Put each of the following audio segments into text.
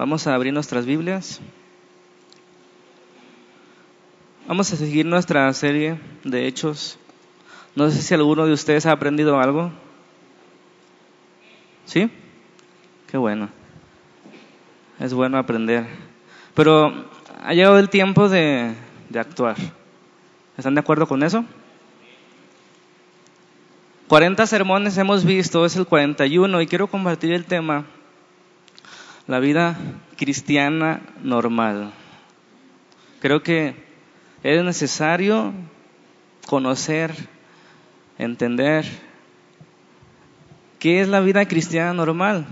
Vamos a abrir nuestras Biblias. Vamos a seguir nuestra serie de hechos. No sé si alguno de ustedes ha aprendido algo. ¿Sí? Qué bueno. Es bueno aprender. Pero ha llegado el tiempo de, de actuar. ¿Están de acuerdo con eso? 40 sermones hemos visto, es el 41 y quiero compartir el tema la vida cristiana normal. Creo que es necesario conocer, entender qué es la vida cristiana normal.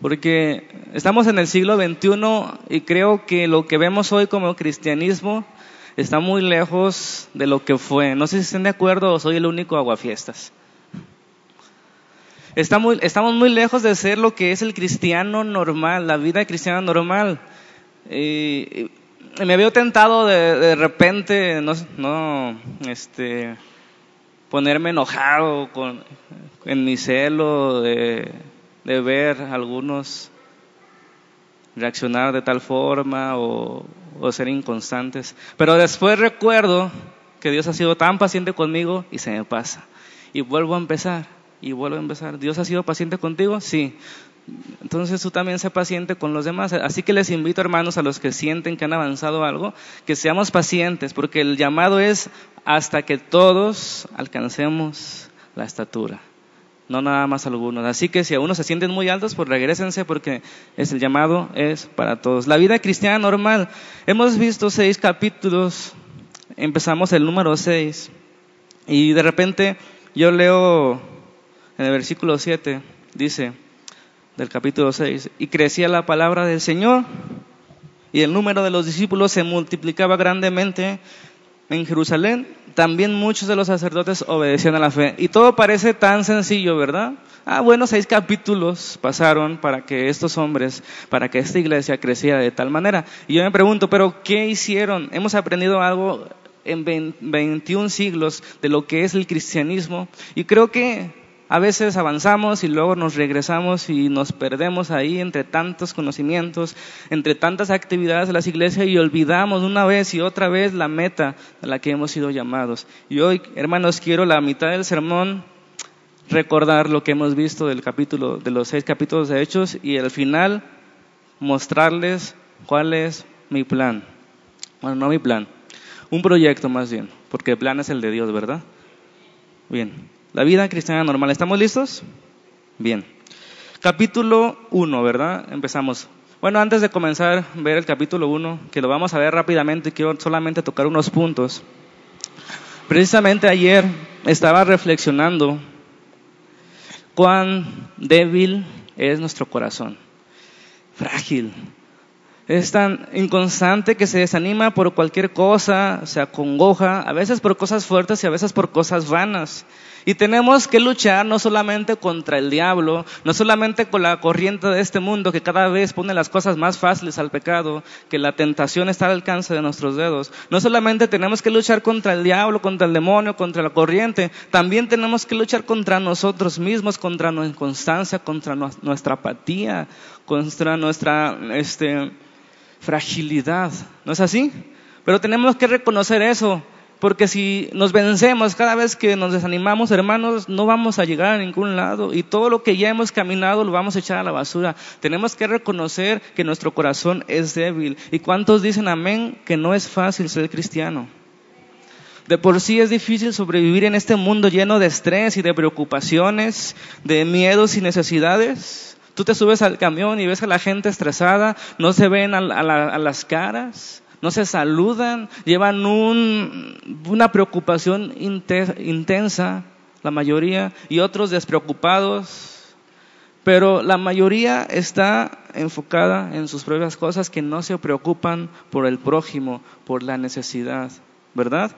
Porque estamos en el siglo XXI y creo que lo que vemos hoy como cristianismo está muy lejos de lo que fue. No sé si estén de acuerdo o soy el único aguafiestas estamos muy lejos de ser lo que es el cristiano normal, la vida cristiana normal. Y, me veo tentado de, de repente, no, no, este, ponerme enojado con, en mi celo de, de ver algunos reaccionar de tal forma o, o, ser inconstantes. Pero después recuerdo que Dios ha sido tan paciente conmigo y se me pasa. Y vuelvo a empezar y vuelvo a empezar. ¿Dios ha sido paciente contigo? Sí. Entonces tú también sé paciente con los demás. Así que les invito, hermanos, a los que sienten que han avanzado algo, que seamos pacientes, porque el llamado es hasta que todos alcancemos la estatura. No nada más algunos. Así que si a se sienten muy altos, pues regresense porque es el llamado es para todos. La vida cristiana normal. Hemos visto seis capítulos. Empezamos el número seis. Y de repente yo leo en el versículo 7 dice del capítulo 6, y crecía la palabra del Señor y el número de los discípulos se multiplicaba grandemente en Jerusalén. También muchos de los sacerdotes obedecían a la fe. Y todo parece tan sencillo, ¿verdad? Ah, bueno, seis capítulos pasaron para que estos hombres, para que esta iglesia creciera de tal manera. Y yo me pregunto, ¿pero qué hicieron? Hemos aprendido algo en 21 siglos de lo que es el cristianismo. Y creo que a veces avanzamos y luego nos regresamos y nos perdemos ahí entre tantos conocimientos, entre tantas actividades de las iglesias y olvidamos una vez y otra vez la meta a la que hemos sido llamados. Y hoy, hermanos, quiero la mitad del sermón recordar lo que hemos visto del capítulo, de los seis capítulos de Hechos y al final mostrarles cuál es mi plan. Bueno, no mi plan, un proyecto más bien, porque el plan es el de Dios, ¿verdad? Bien. La vida cristiana normal. ¿Estamos listos? Bien. Capítulo 1, ¿verdad? Empezamos. Bueno, antes de comenzar a ver el capítulo 1, que lo vamos a ver rápidamente, quiero solamente tocar unos puntos. Precisamente ayer estaba reflexionando cuán débil es nuestro corazón. Frágil. Es tan inconstante que se desanima por cualquier cosa, se acongoja, a veces por cosas fuertes y a veces por cosas vanas. Y tenemos que luchar no solamente contra el diablo, no solamente con la corriente de este mundo que cada vez pone las cosas más fáciles al pecado, que la tentación está al alcance de nuestros dedos. No solamente tenemos que luchar contra el diablo, contra el demonio, contra la corriente, también tenemos que luchar contra nosotros mismos, contra nuestra inconstancia, contra nuestra apatía, contra nuestra este, fragilidad. ¿No es así? Pero tenemos que reconocer eso porque si nos vencemos cada vez que nos desanimamos, hermanos, no vamos a llegar a ningún lado. Y todo lo que ya hemos caminado lo vamos a echar a la basura. Tenemos que reconocer que nuestro corazón es débil. ¿Y cuántos dicen amén que no es fácil ser cristiano? De por sí es difícil sobrevivir en este mundo lleno de estrés y de preocupaciones, de miedos y necesidades. Tú te subes al camión y ves a la gente estresada, no se ven a, a las caras no se saludan, llevan una preocupación intensa, la mayoría, y otros despreocupados. Pero la mayoría está enfocada en sus propias cosas que no se preocupan por el prójimo, por la necesidad, ¿verdad?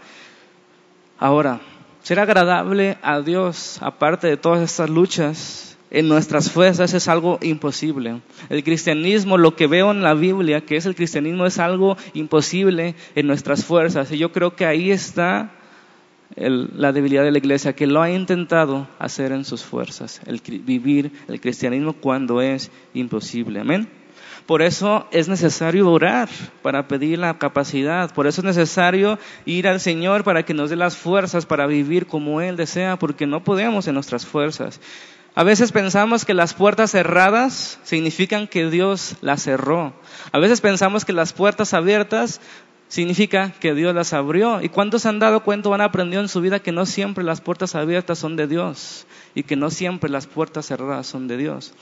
Ahora, ser agradable a Dios, aparte de todas estas luchas, en nuestras fuerzas es algo imposible. El cristianismo, lo que veo en la Biblia, que es el cristianismo, es algo imposible en nuestras fuerzas. Y yo creo que ahí está la debilidad de la iglesia, que lo ha intentado hacer en sus fuerzas, el vivir el cristianismo cuando es imposible. Amén. Por eso es necesario orar para pedir la capacidad. Por eso es necesario ir al Señor para que nos dé las fuerzas para vivir como Él desea, porque no podemos en nuestras fuerzas. A veces pensamos que las puertas cerradas significan que Dios las cerró. A veces pensamos que las puertas abiertas significa que Dios las abrió. ¿Y cuántos han dado cuenta o han aprendido en su vida que no siempre las puertas abiertas son de Dios y que no siempre las puertas cerradas son de Dios?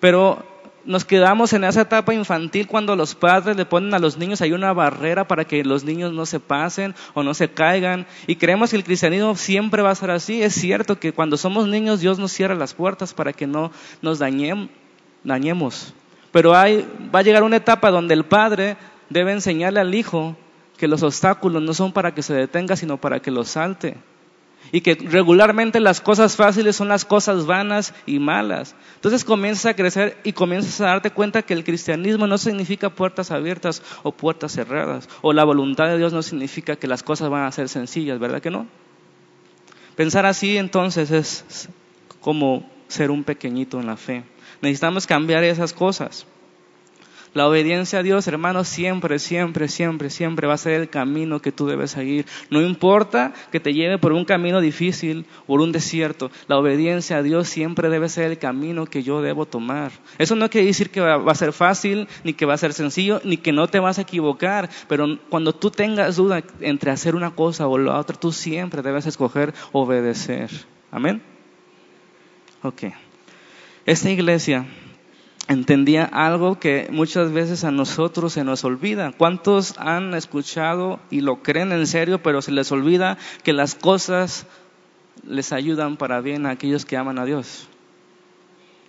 Pero nos quedamos en esa etapa infantil cuando los padres le ponen a los niños ahí una barrera para que los niños no se pasen o no se caigan y creemos que el cristianismo siempre va a ser así. Es cierto que cuando somos niños Dios nos cierra las puertas para que no nos dañemos. Pero hay, va a llegar una etapa donde el padre debe enseñarle al hijo que los obstáculos no son para que se detenga, sino para que los salte y que regularmente las cosas fáciles son las cosas vanas y malas. Entonces comienzas a crecer y comienzas a darte cuenta que el cristianismo no significa puertas abiertas o puertas cerradas, o la voluntad de Dios no significa que las cosas van a ser sencillas, ¿verdad que no? Pensar así entonces es como ser un pequeñito en la fe. Necesitamos cambiar esas cosas. La obediencia a Dios, hermano, siempre, siempre, siempre, siempre va a ser el camino que tú debes seguir. No importa que te lleve por un camino difícil, por un desierto. La obediencia a Dios siempre debe ser el camino que yo debo tomar. Eso no quiere decir que va a ser fácil, ni que va a ser sencillo, ni que no te vas a equivocar. Pero cuando tú tengas duda entre hacer una cosa o la otra, tú siempre debes escoger obedecer. Amén. Ok. Esta iglesia entendía algo que muchas veces a nosotros se nos olvida. ¿Cuántos han escuchado y lo creen en serio, pero se les olvida que las cosas les ayudan para bien a aquellos que aman a Dios?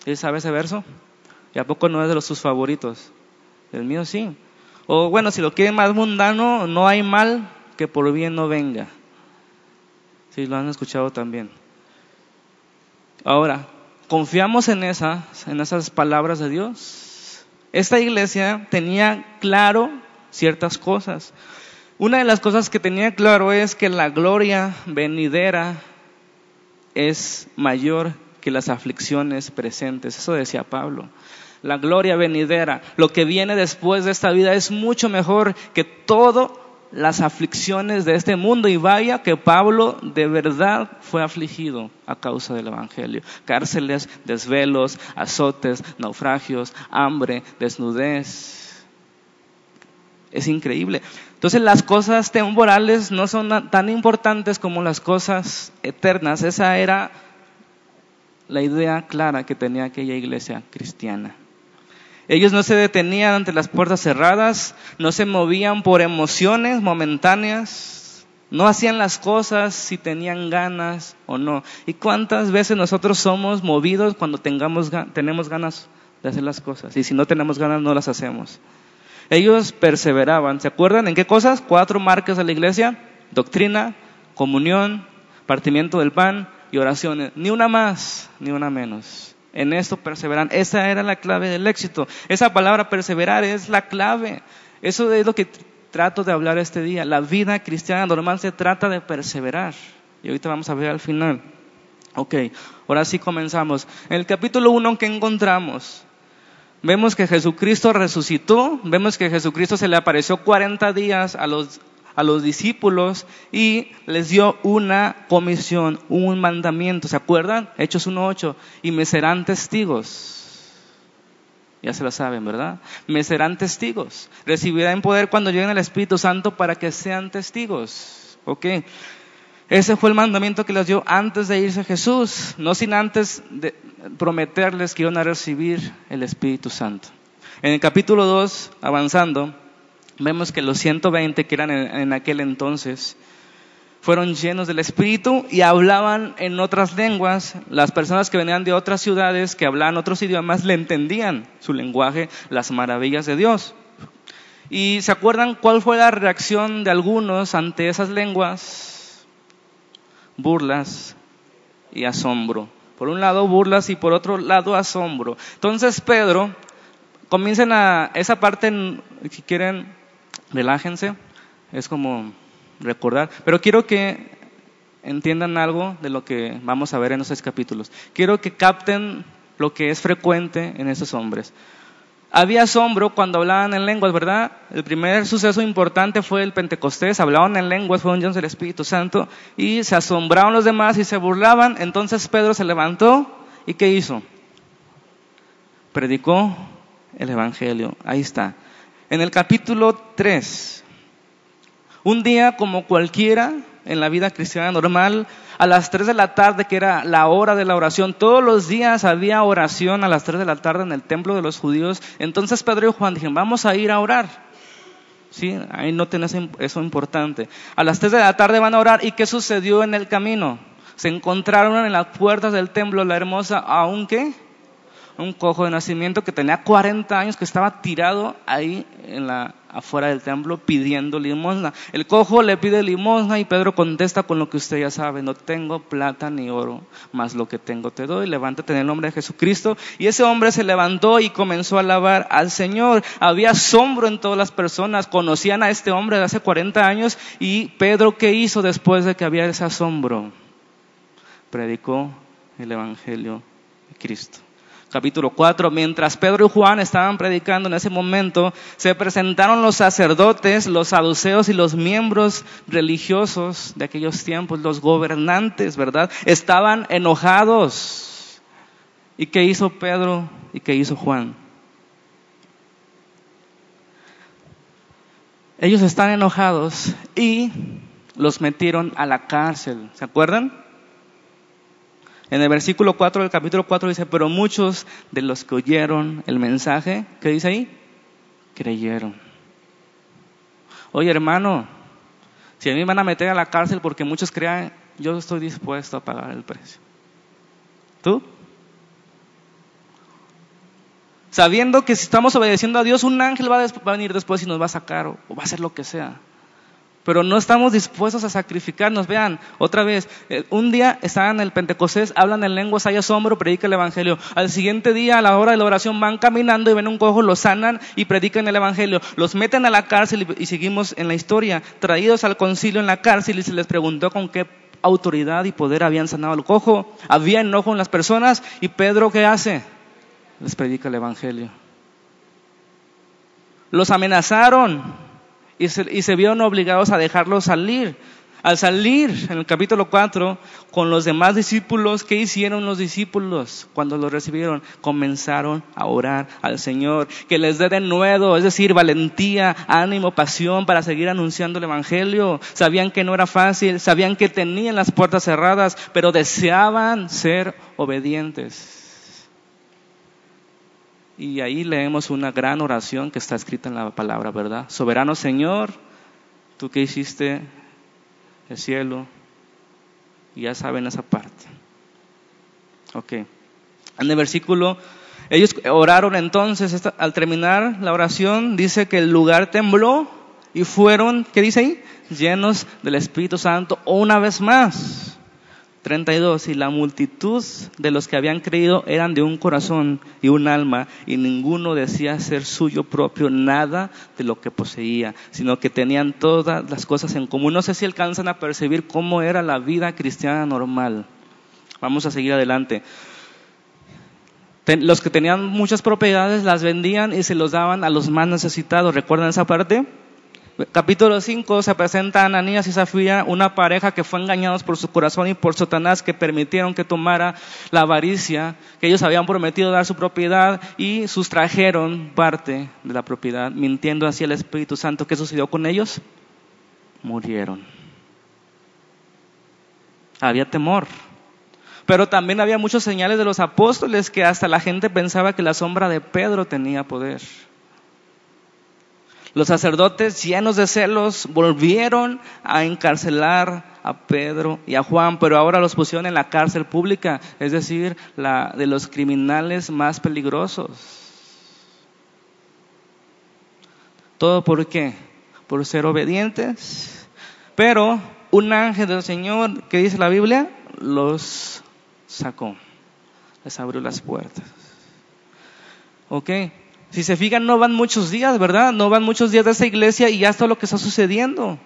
¿Y sabe ese verso? ¿Y a poco no es de los sus favoritos? El mío sí. O bueno, si lo quieren más mundano, no hay mal que por bien no venga. Sí, lo han escuchado también. Ahora, ¿Confiamos en esas, en esas palabras de Dios? Esta iglesia tenía claro ciertas cosas. Una de las cosas que tenía claro es que la gloria venidera es mayor que las aflicciones presentes. Eso decía Pablo. La gloria venidera, lo que viene después de esta vida es mucho mejor que todo las aflicciones de este mundo y vaya que Pablo de verdad fue afligido a causa del Evangelio. Cárceles, desvelos, azotes, naufragios, hambre, desnudez. Es increíble. Entonces las cosas temporales no son tan importantes como las cosas eternas. Esa era la idea clara que tenía aquella iglesia cristiana. Ellos no se detenían ante las puertas cerradas, no se movían por emociones momentáneas, no hacían las cosas si tenían ganas o no. ¿Y cuántas veces nosotros somos movidos cuando tengamos, tenemos ganas de hacer las cosas? Y si no tenemos ganas, no las hacemos. Ellos perseveraban. ¿Se acuerdan en qué cosas? Cuatro marcas de la iglesia. Doctrina, comunión, partimiento del pan y oraciones. Ni una más, ni una menos en esto perseveran. Esa era la clave del éxito. Esa palabra perseverar es la clave. Eso es lo que trato de hablar este día. La vida cristiana normal se trata de perseverar. Y ahorita vamos a ver al final. Ok, ahora sí comenzamos. En el capítulo 1 que encontramos, vemos que Jesucristo resucitó, vemos que Jesucristo se le apareció 40 días a los a los discípulos y les dio una comisión, un mandamiento. ¿Se acuerdan? Hechos 1.8. Y me serán testigos. Ya se lo saben, ¿verdad? Me serán testigos. Recibirán poder cuando lleguen el Espíritu Santo para que sean testigos. ¿Ok? Ese fue el mandamiento que les dio antes de irse Jesús, no sin antes de prometerles que iban a recibir el Espíritu Santo. En el capítulo 2, avanzando, vemos que los 120 que eran en, aquel entonces fueron llenos del Espíritu y hablaban en otras lenguas. Las personas que venían de otras ciudades, que hablaban otros idiomas, le entendían su lenguaje, las maravillas de Dios. ¿Y se acuerdan cuál fue la reacción de algunos ante esas lenguas? Burlas y asombro. Por un lado burlas y por otro lado asombro. Entonces Pedro, comiencen a esa parte, si quieren, relájense, es como recordar, pero quiero que entiendan algo de lo que vamos a ver en esos capítulos. Quiero que capten lo que es frecuente en esos hombres. había asombro cuando hablaban en lenguas, ¿verdad? El primer suceso importante fue el Pentecostés, hablaban en lenguas, fueron llenos del Espíritu Santo y se asombraron los demás y se burlaban. Entonces Pedro se levantó y ¿qué hizo? Predicó el Evangelio. Ahí está. En el capítulo 3, un día como cualquiera en la vida cristiana normal, a las 3 de la tarde, que era la hora de la oración. Todos los días había oración a las 3 de la tarde en el templo de los judíos. Entonces Pedro y Juan dijeron, vamos a ir a orar. Sí, ahí no tenés eso importante. A las 3 de la tarde van a orar. ¿Y qué sucedió en el camino? Se encontraron en las puertas del templo la hermosa, aunque un cojo de nacimiento que tenía 40 años, que estaba tirado ahí en la, afuera del templo pidiendo limosna. El cojo le pide limosna y Pedro contesta con lo que usted ya sabe, no tengo plata ni oro, más lo que tengo te doy, levántate en el nombre de Jesucristo. Y ese hombre se levantó y comenzó a alabar al Señor. Había asombro en todas las personas, conocían a este hombre de hace 40 años y Pedro, ¿qué hizo después de que había ese asombro? Predicó el Evangelio de Cristo capítulo 4, mientras Pedro y Juan estaban predicando en ese momento, se presentaron los sacerdotes, los saduceos y los miembros religiosos de aquellos tiempos, los gobernantes, ¿verdad? Estaban enojados. ¿Y qué hizo Pedro y qué hizo Juan? Ellos están enojados y los metieron a la cárcel, ¿se acuerdan? En el versículo 4 del capítulo 4 dice, pero muchos de los que oyeron el mensaje, ¿qué dice ahí? Creyeron. Oye hermano, si a mí me van a meter a la cárcel porque muchos crean, yo estoy dispuesto a pagar el precio. ¿Tú? Sabiendo que si estamos obedeciendo a Dios, un ángel va a venir después y nos va a sacar o va a hacer lo que sea pero no estamos dispuestos a sacrificarnos. Vean, otra vez, eh, un día están en el Pentecostés, hablan en lenguas, hay asombro, predican el Evangelio. Al siguiente día, a la hora de la oración, van caminando y ven un cojo, lo sanan y predican el Evangelio. Los meten a la cárcel y, y seguimos en la historia, traídos al concilio en la cárcel y se les preguntó con qué autoridad y poder habían sanado al cojo. Había enojo en las personas y Pedro, ¿qué hace? Les predica el Evangelio. Los amenazaron y se, vieron obligados a dejarlo salir. Al salir en el capítulo 4 con los demás discípulos, ¿qué hicieron los discípulos cuando lo recibieron? Comenzaron a orar al Señor, que les dé de nuevo, es decir, valentía, ánimo, pasión para seguir anunciando el Evangelio. Sabían que no era fácil, sabían que tenían las puertas cerradas, pero deseaban ser obedientes. Y ahí leemos una gran oración que está escrita en la palabra, ¿verdad? Soberano Señor, tú que hiciste el cielo, ya saben esa parte. Ok. En el versículo, ellos oraron entonces, al terminar la oración, dice que el lugar tembló y fueron, ¿qué dice ahí? Llenos del Espíritu Santo una vez más. 32. Y la multitud de los que habían creído eran de un corazón y un alma, y ninguno decía ser suyo propio nada de lo que poseía, sino que tenían todas las cosas en común. No sé si alcanzan a percibir cómo era la vida cristiana normal. Vamos a seguir adelante. Los que tenían muchas propiedades las vendían y se los daban a los más necesitados. ¿Recuerdan esa parte? Capítulo 5 se presenta a Ananías y Zafira, una pareja que fue engañados por su corazón y por Satanás, que permitieron que tomara la avaricia, que ellos habían prometido dar su propiedad y sustrajeron parte de la propiedad, mintiendo así al Espíritu Santo. ¿Qué sucedió con ellos? Murieron. Había temor. Pero también había muchos señales de los apóstoles que hasta la gente pensaba que la sombra de Pedro tenía poder. Los sacerdotes, llenos de celos, volvieron a encarcelar a Pedro y a Juan, pero ahora los pusieron en la cárcel pública, es decir, la de los criminales más peligrosos. ¿Todo por qué? Por ser obedientes. Pero un ángel del Señor, que dice la Biblia, los sacó, les abrió las puertas. ¿Ok? Si se fijan, no van muchos días, ¿verdad? No van muchos días de esa iglesia y ya está lo que está sucediendo.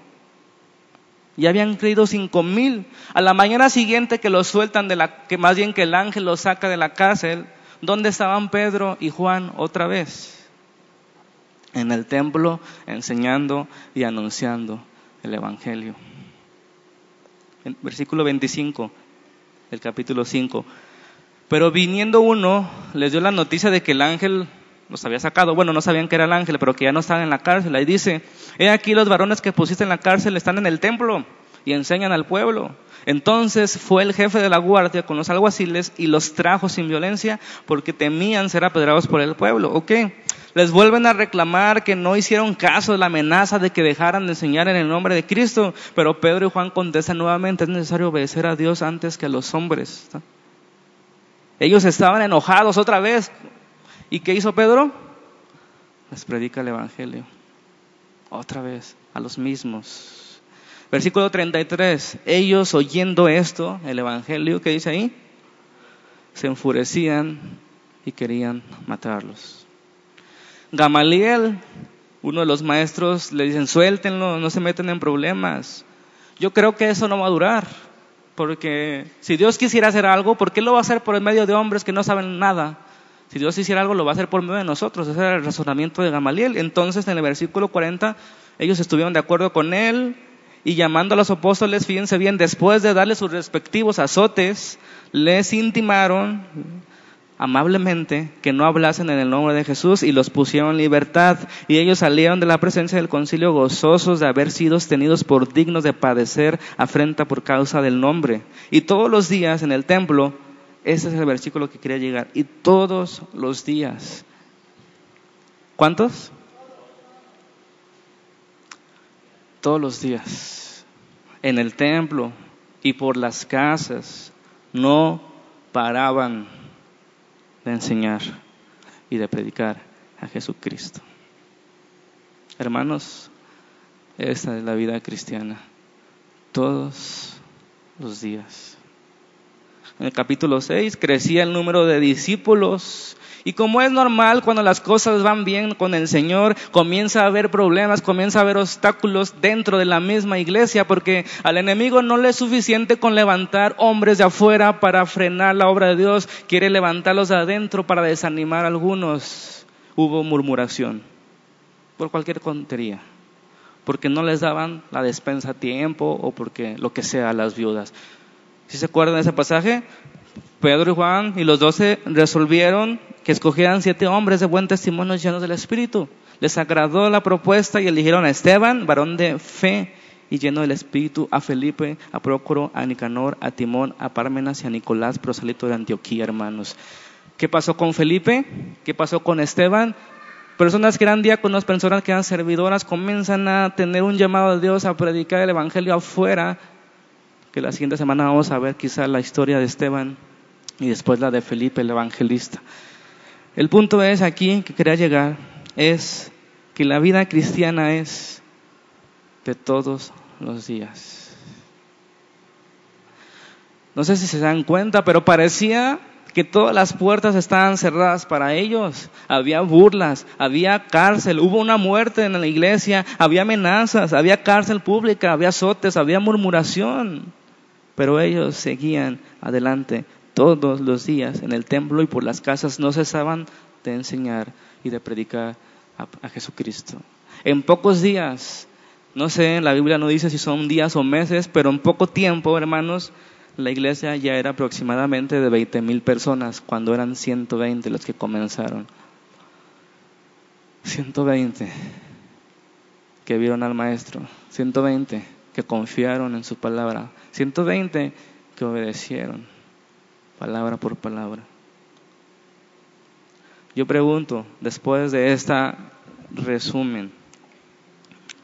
Ya habían creído cinco mil. A la mañana siguiente que los sueltan de la, que más bien que el ángel los saca de la cárcel, ¿dónde estaban Pedro y Juan otra vez? en el templo, enseñando y anunciando el Evangelio. versículo 25, el capítulo 5. Pero viniendo uno, les dio la noticia de que el ángel los había sacado. Bueno, no sabían que era el ángel, pero que ya no estaban en la cárcel. Ahí dice, he aquí los varones que pusiste en la cárcel están en el templo y enseñan al pueblo. Entonces fue el jefe de la guardia con los alguaciles y los trajo sin violencia porque temían ser apedrados por el pueblo. ¿Ok? Les vuelven a reclamar que no hicieron caso de la amenaza de que dejaran de enseñar en el nombre de Cristo. Pero Pedro y Juan contestan nuevamente, es necesario obedecer a Dios antes que a los hombres. Ellos estaban enojados otra vez. ¿Y qué hizo Pedro? Les predica el Evangelio. Otra vez, a los mismos. Versículo 33. Ellos oyendo esto, el Evangelio, ¿qué dice ahí? Se enfurecían y querían matarlos. Gamaliel, uno de los maestros, le dicen, suéltenlo, no se meten en problemas. Yo creo que eso no va a durar, porque si Dios quisiera hacer algo, ¿por qué lo va a hacer por el medio de hombres que no saben nada? Si Dios hiciera algo, lo va a hacer por medio de nosotros. Ese era el razonamiento de Gamaliel. Entonces, en el versículo 40, ellos estuvieron de acuerdo con él, y llamando a los apóstoles, fíjense bien, después de darles sus respectivos azotes, les intimaron amablemente que no hablasen en el nombre de Jesús y los pusieron en libertad. Y ellos salieron de la presencia del concilio gozosos de haber sido tenidos por dignos de padecer afrenta por causa del nombre. Y todos los días en el templo, ese es el versículo que quería llegar, y todos los días. ¿Cuántos? todos los días, en el templo y por las casas, no paraban de enseñar y de predicar a Jesucristo. Hermanos, esta es la vida cristiana, todos los días. En el capítulo 6 crecía el número de discípulos y como es normal, cuando las cosas van bien con el Señor, comienza a haber problemas, comienza a haber obstáculos dentro de la misma iglesia, porque al enemigo no le es suficiente con levantar hombres de afuera para frenar la obra de Dios, quiere levantarlos de adentro para desanimar a algunos. Hubo murmuración por cualquier tontería, porque no les daban la despensa a tiempo o porque lo que sea a las viudas. ¿Si se acuerdan de ese pasaje? Pedro y Juan y los doce resolvieron que escogieran siete hombres de buen testimonio llenos del Espíritu. Les agradó la propuesta y eligieron a Esteban, varón de fe y lleno del Espíritu, a Felipe, a Prócoro, a Nicanor, a Timón, a Parmenas y a Nicolás, prosalito de Antioquía, hermanos. ¿Qué pasó con Felipe? ¿Qué pasó con Esteban? Personas que eran diáconos, personas que eran servidoras, comienzan a tener un llamado de Dios a predicar el Evangelio afuera, que la siguiente semana vamos a ver quizá la historia de Esteban y después la de Felipe el evangelista. El punto es aquí que quería llegar, es que la vida cristiana es de todos los días. No sé si se dan cuenta, pero parecía que todas las puertas estaban cerradas para ellos. Había burlas, había cárcel, hubo una muerte en la iglesia, había amenazas, había cárcel pública, había azotes, había murmuración. Pero ellos seguían adelante todos los días en el templo y por las casas no cesaban de enseñar y de predicar a, Jesucristo. En pocos días, no sé, la Biblia no dice si son días o meses, pero en poco tiempo, hermanos, la iglesia ya era aproximadamente de 20 mil personas cuando eran 120 los que comenzaron. 120 que vieron al maestro, 120 que confiaron en su palabra, 120 que obedecieron palabra por palabra. Yo pregunto, después de este resumen,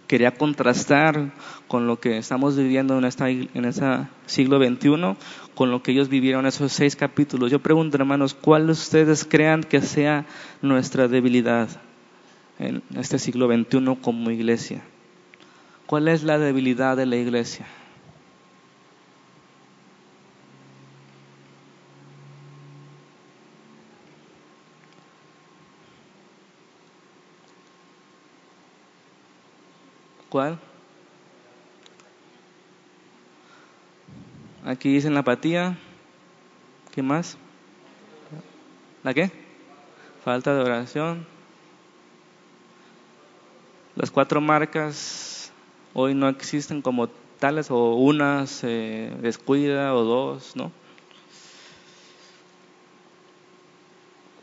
quería contrastar con lo que estamos viviendo en esta en este siglo XXI, con lo que ellos vivieron esos seis capítulos. Yo pregunto, hermanos, ¿cuál ustedes crean que sea nuestra debilidad en este siglo XXI como iglesia? ¿Cuál es la debilidad de la iglesia? ¿Cuál? Aquí dicen la apatía. ¿Qué más? ¿La qué? Falta de oración. Las cuatro marcas hoy no existen como tales o una se descuida o dos, ¿no?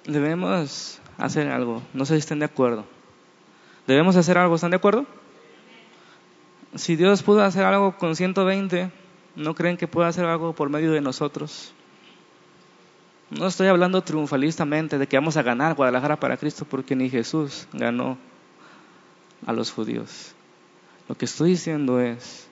Debemos hacer algo, no sé si estén de acuerdo. Debemos hacer algo, ¿están de acuerdo? Si Dios pudo hacer algo con 120, ¿no creen que pueda hacer algo por medio de nosotros? No estoy hablando triunfalistamente de que vamos a ganar Guadalajara para Cristo porque ni Jesús ganó a los judíos. Lo que estoy diciendo es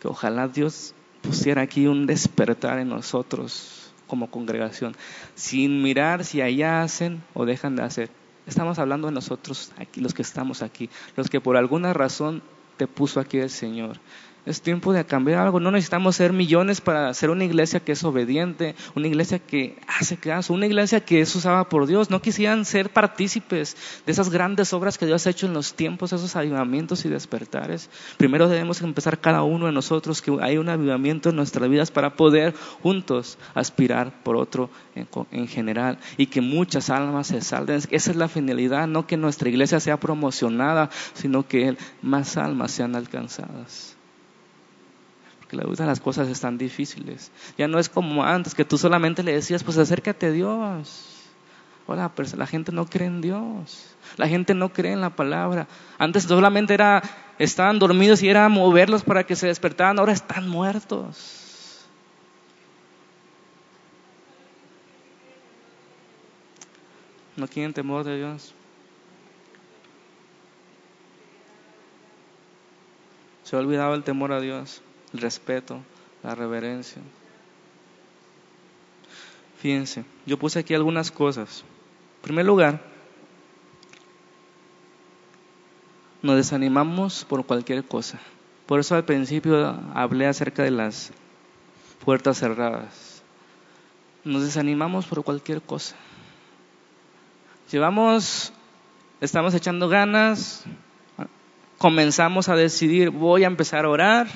que ojalá Dios pusiera aquí un despertar en nosotros como congregación, sin mirar si allá hacen o dejan de hacer. Estamos hablando de nosotros aquí, los que estamos aquí, los que por alguna razón te puso aquí el Señor. Es tiempo de cambiar algo. No necesitamos ser millones para ser una iglesia que es obediente, una iglesia que hace caso, una iglesia que es usada por Dios. No quisieran ser partícipes de esas grandes obras que Dios ha hecho en los tiempos, esos avivamientos y despertares. Primero debemos empezar cada uno de nosotros que hay un avivamiento en nuestras vidas para poder juntos aspirar por otro en, en general y que muchas almas se salven. Esa es la finalidad, no que nuestra iglesia sea promocionada, sino que más almas sean alcanzadas que verdad las cosas están difíciles. Ya no es como antes, que tú solamente le decías, pues acércate a Dios. Ahora, pero la gente no cree en Dios. La gente no cree en la palabra. Antes solamente era, estaban dormidos y era moverlos para que se despertaran. Ahora están muertos. No quieren temor de Dios. Se ha olvidado el temor a Dios el respeto, la reverencia. Fíjense, yo puse aquí algunas cosas. En primer lugar, nos desanimamos por cualquier cosa. Por eso al principio hablé acerca de las puertas cerradas. Nos desanimamos por cualquier cosa. Llevamos, estamos echando ganas, comenzamos a decidir, voy a empezar a orar,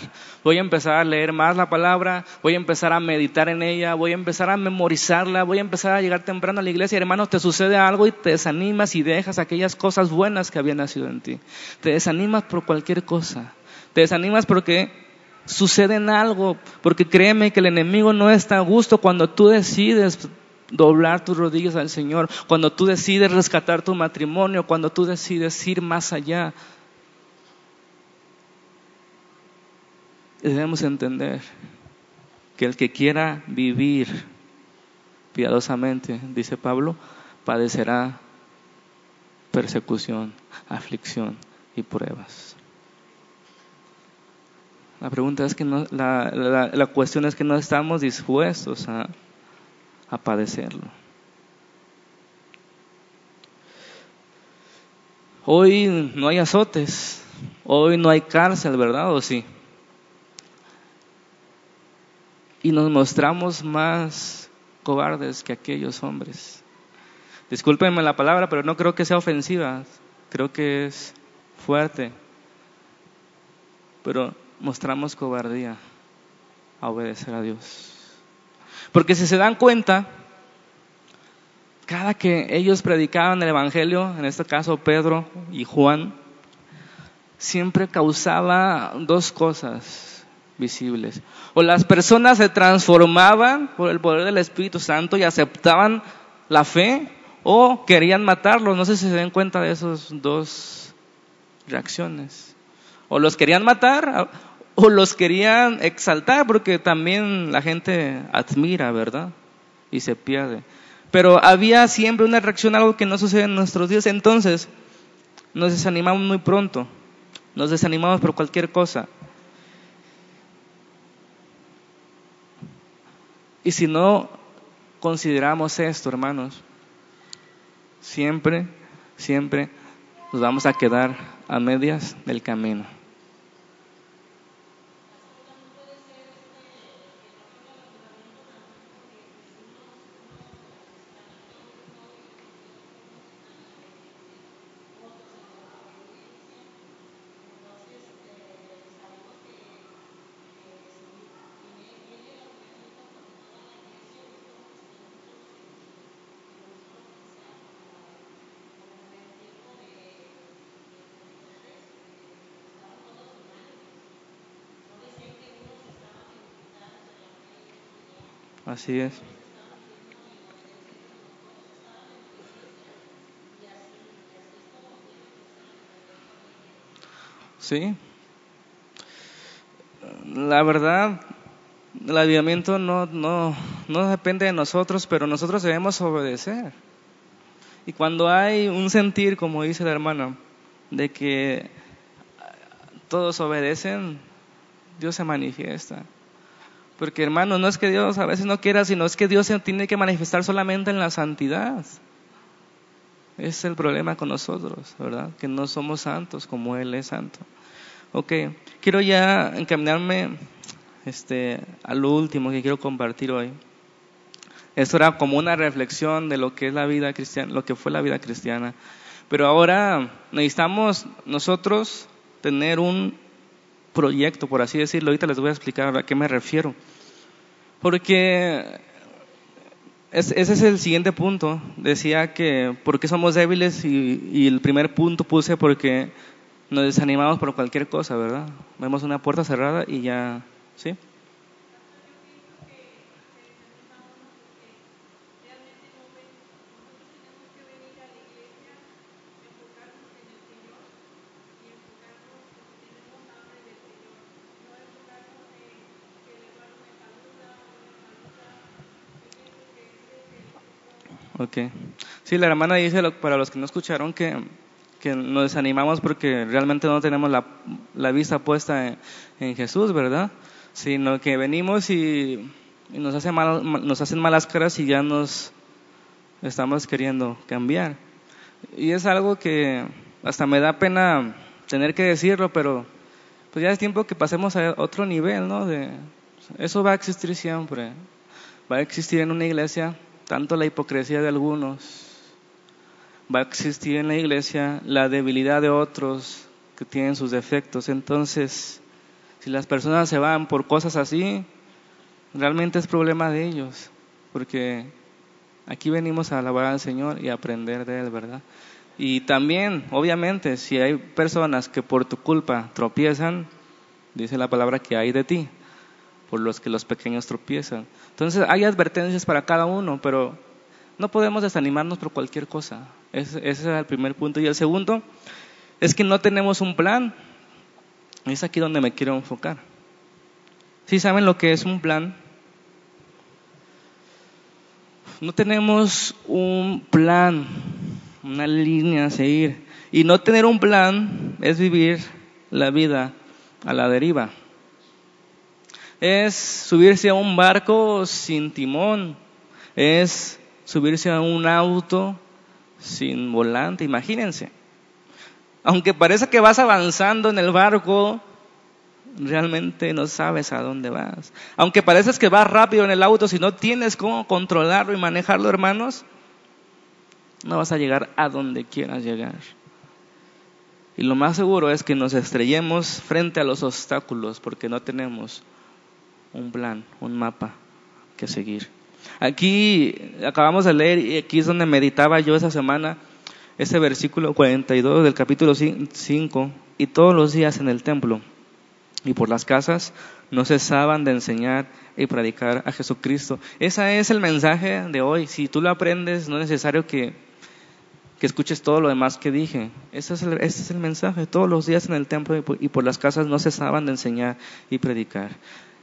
voy a empezar a leer más la palabra, voy a empezar a meditar en ella, voy a empezar a memorizarla, voy a empezar a llegar temprano a la iglesia, hermano, te sucede algo y te desanimas y dejas aquellas cosas buenas que habían nacido en ti. Te desanimas por cualquier cosa. Te desanimas porque sucede algo, porque créeme que el enemigo no está a gusto cuando tú decides doblar tus rodillas al Señor, cuando tú decides rescatar tu matrimonio, cuando tú decides ir más allá debemos entender que el que quiera vivir piadosamente, dice Pablo, padecerá persecución, aflicción y pruebas. La pregunta es que no, la, la, cuestión es que no estamos dispuestos a, a padecerlo. Hoy no hay azotes, hoy no hay cárcel, ¿verdad? ¿O sí? Y nos mostramos más cobardes que aquellos hombres. Discúlpenme la palabra, pero no creo que sea ofensiva, creo que es fuerte, pero mostramos cobardía a obedecer a Dios. Porque si se dan cuenta, cada que ellos predicaban el Evangelio, en este caso Pedro y Juan, siempre causaba dos cosas visibles. O las personas se transformaban por el poder del Espíritu Santo y aceptaban la fe o querían matarlos. No sé si se den cuenta de esas dos reacciones. O los querían matar o los querían exaltar porque también la gente admira, ¿verdad? Y se pierde. Pero había siempre una reacción, algo que no sucede en nuestros días. Entonces, nos desanimamos muy pronto. Nos desanimamos por cualquier cosa. Y si no consideramos esto, hermanos, siempre, siempre nos vamos a quedar a medias del camino. Así es. Sí. La verdad, el avivamiento no, no, no depende de nosotros, pero nosotros debemos obedecer. Y cuando hay un sentir, como dice la hermana, de que todos obedecen, Dios se manifiesta. Porque hermano, no es que Dios a veces no quiera, sino es que Dios se tiene que manifestar solamente en la santidad. Es el problema con nosotros, ¿verdad? Que no somos santos como Él es santo. Ok, quiero ya encaminarme este, a lo último que quiero compartir hoy. Esto era como una reflexión de lo que es la vida cristiana, lo que fue la vida cristiana. Pero ahora necesitamos nosotros tener un proyecto, por así decirlo. Ahorita les voy a explicar a qué me refiero. Porque ese es el siguiente punto. Decía que porque somos débiles y, y, el primer punto puse porque nos desanimamos por cualquier cosa, ¿verdad? Vemos una puerta cerrada y ya, ¿sí? Ok. Sí, la hermana dice, para los que no escucharon, que, que nos desanimamos porque realmente no tenemos la, la vista puesta en, Jesús, ¿verdad? Sino que venimos y, nos, hace mal, nos hacen malas caras y ya nos estamos queriendo cambiar. Y es algo que hasta me da pena tener que decirlo, pero pues ya es tiempo que pasemos a otro nivel, ¿no? De, eso va a existir siempre. Va a existir en una iglesia tanto la hipocresía de algunos, va a existir en la iglesia la debilidad de otros que tienen sus defectos. Entonces, si las personas se van por cosas así, realmente es problema de ellos, porque aquí venimos a alabar al Señor y aprender de Él, ¿verdad? Y también, obviamente, si hay personas que por tu culpa tropiezan, dice la palabra que hay de ti, por los que los pequeños tropiezan. Entonces hay advertencias para cada uno, pero no podemos desanimarnos por cualquier cosa. Ese, es el primer punto. Y el segundo es que no tenemos un plan. Es aquí donde me quiero enfocar. ¿Sí saben lo que es un plan? No tenemos un plan, una línea a seguir. Y no tener un plan es vivir la vida a la deriva es subirse a un barco sin timón, es subirse a un auto sin volante, imagínense. Aunque parece que vas avanzando en el barco, realmente no sabes a dónde vas. Aunque pareces que vas rápido en el auto, si no tienes cómo controlarlo y manejarlo, hermanos, no vas a llegar a donde quieras llegar. Y lo más seguro es que nos estrellemos frente a los obstáculos porque no tenemos un plan, un mapa que seguir. Aquí acabamos de leer y aquí es donde meditaba yo esa semana ese versículo 42 del capítulo 5 y todos los días en el templo y por las casas no cesaban de enseñar y predicar a Jesucristo. Ese es el mensaje de hoy. Si tú lo aprendes, no es necesario que, que escuches todo lo demás que dije. Ese es, el, mensaje. Todos los días en el templo y por las casas no cesaban de enseñar y predicar.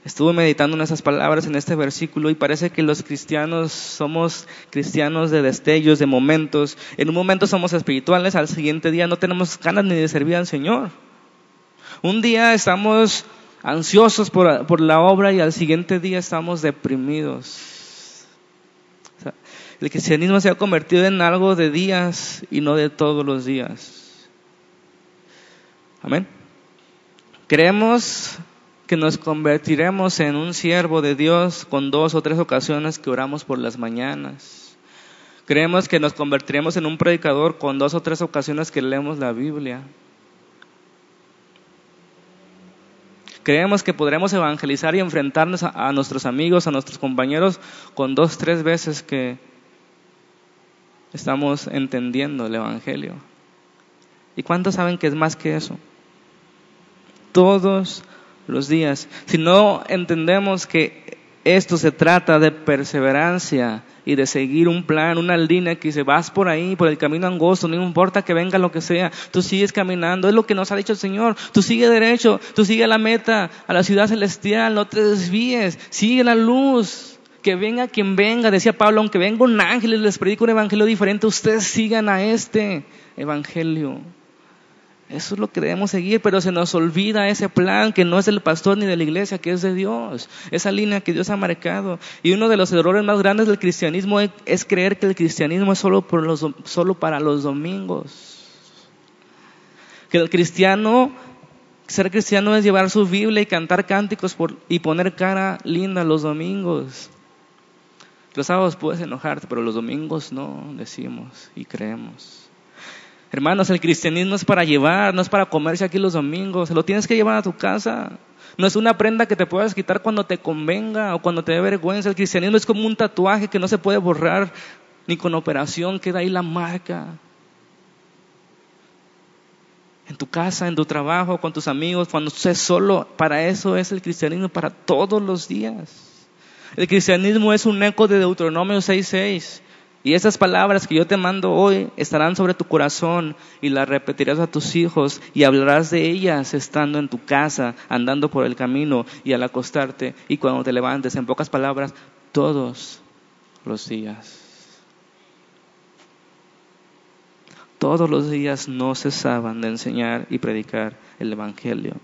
Estuve meditando en esas palabras en este versículo y parece que los cristianos somos cristianos de destellos, de momentos. En un momento somos espirituales, al siguiente día no tenemos ganas ni de servir al Señor. Un día estamos ansiosos por, la obra y al siguiente día estamos deprimidos. el cristianismo se ha convertido en algo de días y no de todos los días. Amén. Creemos que nos convertiremos en un siervo de Dios con dos o tres ocasiones que oramos por las mañanas. Creemos que nos convertiremos en un predicador con dos o tres ocasiones que leemos la Biblia. Creemos que podremos evangelizar y enfrentarnos a, nuestros amigos, a nuestros compañeros, con dos, tres veces que estamos entendiendo el Evangelio. ¿Y cuántos saben que es más que eso? Todos los días. Si no entendemos que esto se trata de perseverancia y de seguir un plan, una línea que se vas por ahí, por el camino angosto, no importa que venga lo que sea, tú sigues caminando, es lo que nos ha dicho el Señor, tú sigue derecho, tú sigue a la meta, a la ciudad celestial, no te desvíes, sigue la luz, que venga quien venga, decía Pablo, aunque venga un ángel y les predico un evangelio diferente, ustedes sigan a este evangelio. Eso es lo que debemos seguir, pero se nos olvida ese plan que no es del pastor ni de la iglesia, que es de Dios, esa línea que Dios ha marcado. Y uno de los errores más grandes del cristianismo es, creer que el cristianismo es solo, por para los domingos. Que el cristiano, ser cristiano es llevar su Biblia y cantar cánticos y poner cara linda los domingos. Los sábados puedes enojarte, pero los domingos no, decimos y creemos. Hermanos, el cristianismo es para llevar, no es para comerse aquí los domingos, lo tienes que llevar a tu casa. No es una prenda que te puedas quitar cuando te convenga o cuando te dé vergüenza. El cristianismo es como un tatuaje que no se puede borrar ni con operación, queda ahí la marca. En tu casa, en tu trabajo, con tus amigos, cuando estés solo, para eso es el cristianismo, para todos los días. El cristianismo es un eco de Deuteronomio 6.6. Y esas palabras que yo te mando hoy estarán sobre tu corazón y las repetirás a tus hijos y hablarás de ellas estando en tu casa, andando por el camino y al acostarte y cuando te levantes. En pocas palabras, todos los días. Todos los días no cesaban de enseñar y predicar el Evangelio.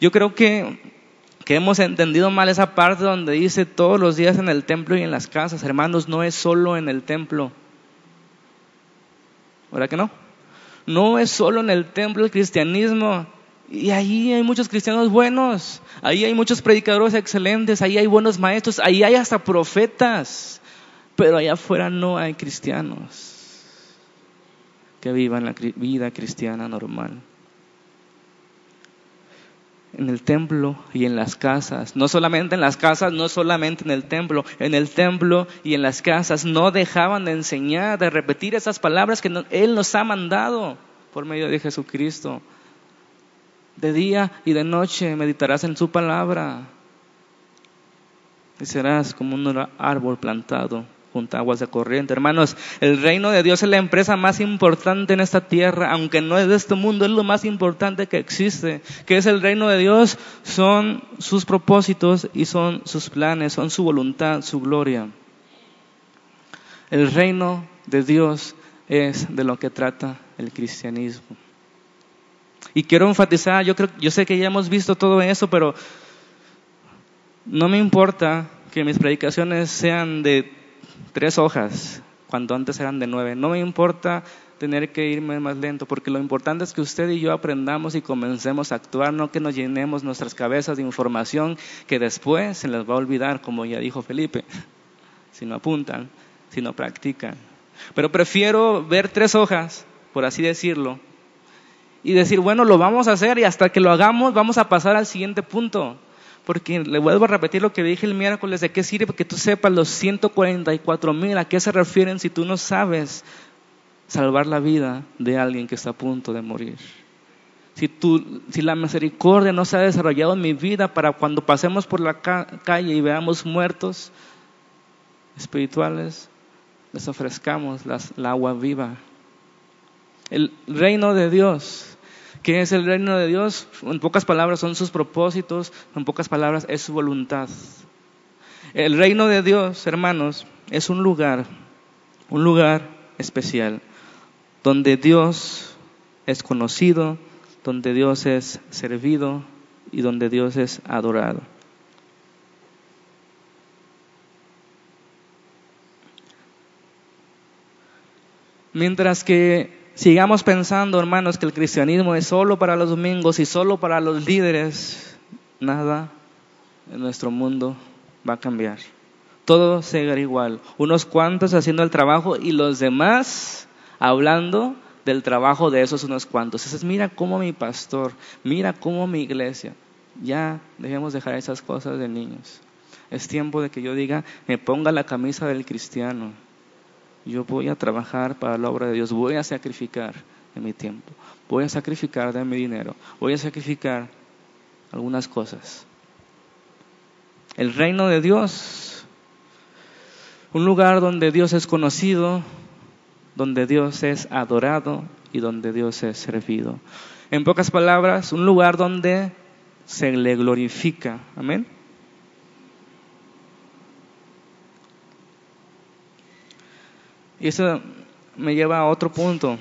Yo creo que que hemos entendido mal esa parte donde dice todos los días en el templo y en las casas. Hermanos, no es solo en el templo. ¿Verdad que no? No es solo en el templo el cristianismo. Y ahí hay muchos cristianos buenos, ahí hay muchos predicadores excelentes, ahí hay buenos maestros, ahí hay hasta profetas, pero allá afuera no hay cristianos que vivan la vida cristiana normal en el templo y en las casas. No solamente en las casas, no solamente en el templo, en el templo y en las casas. No dejaban de enseñar, de repetir esas palabras que Él nos ha mandado por medio de Jesucristo. De día y de noche meditarás en su palabra y serás como un árbol plantado junto a aguas de corriente. Hermanos, el reino de Dios es la empresa más importante en esta tierra, aunque no es de este mundo, es lo más importante que existe. que es el reino de Dios? Son sus propósitos y son sus planes, son su voluntad, su gloria. El reino de Dios es de lo que trata el cristianismo. Y quiero enfatizar, yo, creo, yo sé que ya hemos visto todo eso, pero no me importa que mis predicaciones sean de tres hojas, cuando antes eran de nueve. No me importa tener que irme más lento, porque lo importante es que usted y yo aprendamos y comencemos a actuar, no que nos llenemos nuestras cabezas de información que después se les va a olvidar, como ya dijo Felipe, si no apuntan, si no practican. Pero prefiero ver tres hojas, por así decirlo, y decir, bueno, lo vamos a hacer y hasta que lo hagamos vamos a pasar al siguiente punto. Porque le vuelvo a repetir lo que dije el miércoles, ¿de qué sirve que tú sepas los 144 mil? ¿A qué se refieren si tú no sabes salvar la vida de alguien que está a punto de morir? Si, tú, si la misericordia no se ha desarrollado en mi vida para cuando pasemos por la calle y veamos muertos espirituales, les ofrezcamos la agua viva. El reino de Dios ¿Qué es el reino de Dios? En pocas palabras son sus propósitos, en pocas palabras es su voluntad. El reino de Dios, hermanos, es un lugar, un lugar especial, donde Dios es conocido, donde Dios es servido y donde Dios es adorado. Mientras que sigamos pensando, hermanos, que el cristianismo es solo para los domingos y solo para los líderes, nada en nuestro mundo va a cambiar. Todo seguirá igual. Unos cuantos haciendo el trabajo y los demás hablando del trabajo de esos unos cuantos. Entonces, mira cómo mi pastor, mira cómo mi iglesia. Ya dejemos dejar esas cosas de niños. Es tiempo de que yo diga, me ponga la camisa del cristiano yo voy a trabajar para la obra de Dios, voy a sacrificar de mi tiempo, voy a sacrificar de mi dinero, voy a sacrificar algunas cosas. el reino de Dios. Un lugar donde Dios es conocido, donde Dios es adorado y donde Dios es servido. En pocas palabras, un lugar donde se le glorifica. Amén. Y eso me lleva a otro punto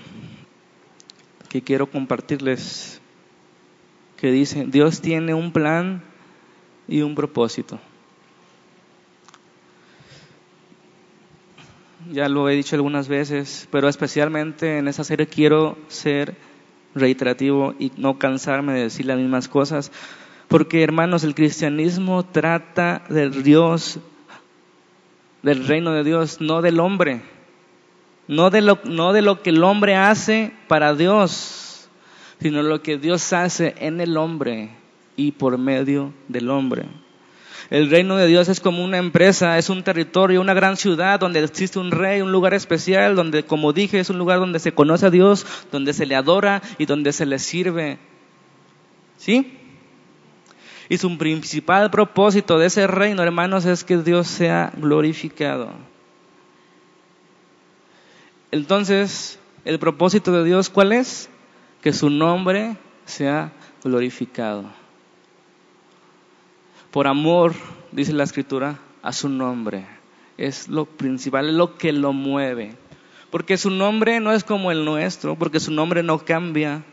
que quiero compartirles, que dice, Dios tiene un plan y un propósito. Ya lo he dicho algunas veces, pero especialmente en esa serie quiero ser reiterativo y no cansarme de decir las mismas cosas, porque hermanos, el cristianismo trata del Dios, del reino de Dios, no del hombre no de, lo, no de lo que el hombre hace para Dios, sino lo que Dios hace en el hombre y por medio del hombre. El reino de Dios es como una empresa, es un territorio, una gran ciudad donde existe un rey, un lugar especial, donde, como dije, es un lugar donde se conoce a Dios, donde se le adora y donde se le sirve. ¿Sí? Y su principal propósito de ese reino, hermanos, es que Dios sea glorificado. Entonces, el propósito de Dios, ¿cuál es? Que su nombre sea glorificado. Por amor, dice la escritura, a su nombre. Es lo principal, es lo que lo mueve. Porque su nombre no es como el nuestro, porque su nombre no cambia.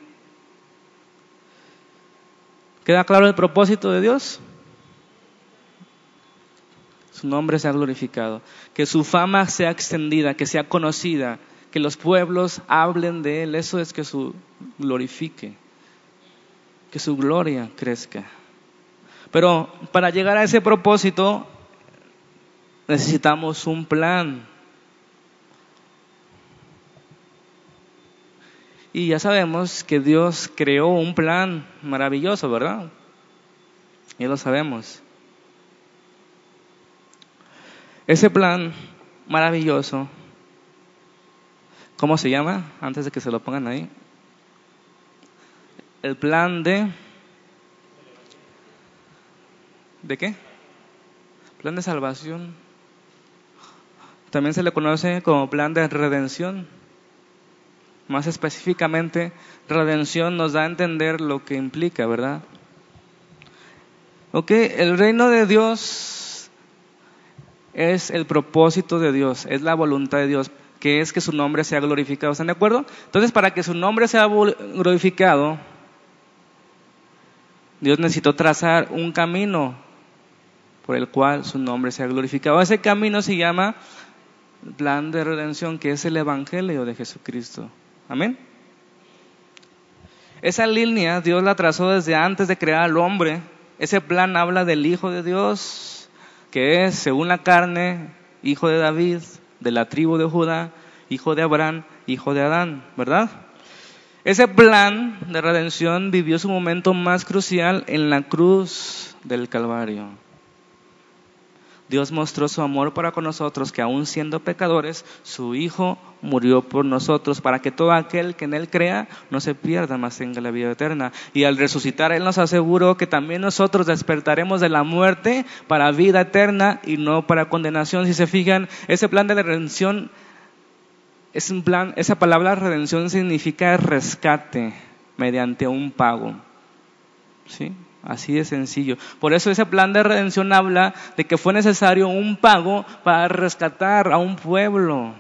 ¿Queda claro el propósito de Dios? Su nombre sea glorificado, que su fama sea extendida, que sea conocida, que los pueblos hablen de Él. Eso es que su glorifique, que su gloria crezca. Pero para llegar a ese propósito necesitamos un plan. Y ya sabemos que Dios creó un plan maravilloso, ¿verdad? Ya lo sabemos. Ese plan maravilloso, ¿cómo se llama? Antes de que se lo pongan ahí. El plan de... ¿De qué? Plan de salvación. También se le conoce como plan de redención. Más específicamente, redención nos da a entender lo que implica, ¿verdad? Ok, el reino de Dios es el propósito de Dios, es la voluntad de Dios, que es que su nombre sea glorificado. ¿Están de acuerdo? Entonces, para que su nombre sea glorificado, Dios necesitó trazar un camino por el cual su nombre sea glorificado. Ese camino se llama plan de redención, que es el Evangelio de Jesucristo. Amén. Esa línea Dios la trazó desde antes de crear al hombre. Ese plan habla del Hijo de Dios, que es, según la carne, hijo de David, de la tribu de Judá, hijo de Abraham, hijo de Adán, ¿verdad? Ese plan de redención vivió su momento más crucial en la cruz del Calvario. Dios mostró su amor para con nosotros, que aún siendo pecadores, su Hijo murió por nosotros, para que todo aquel que en Él crea no se pierda, más tenga la vida eterna. Y al resucitar, Él nos aseguró que también nosotros despertaremos de la muerte para vida eterna y no para condenación. Si se fijan, ese plan de redención es un plan, esa palabra redención significa rescate mediante un pago. ¿Sí? Así de sencillo. Por eso ese plan de redención habla de que fue necesario un pago para rescatar a un pueblo,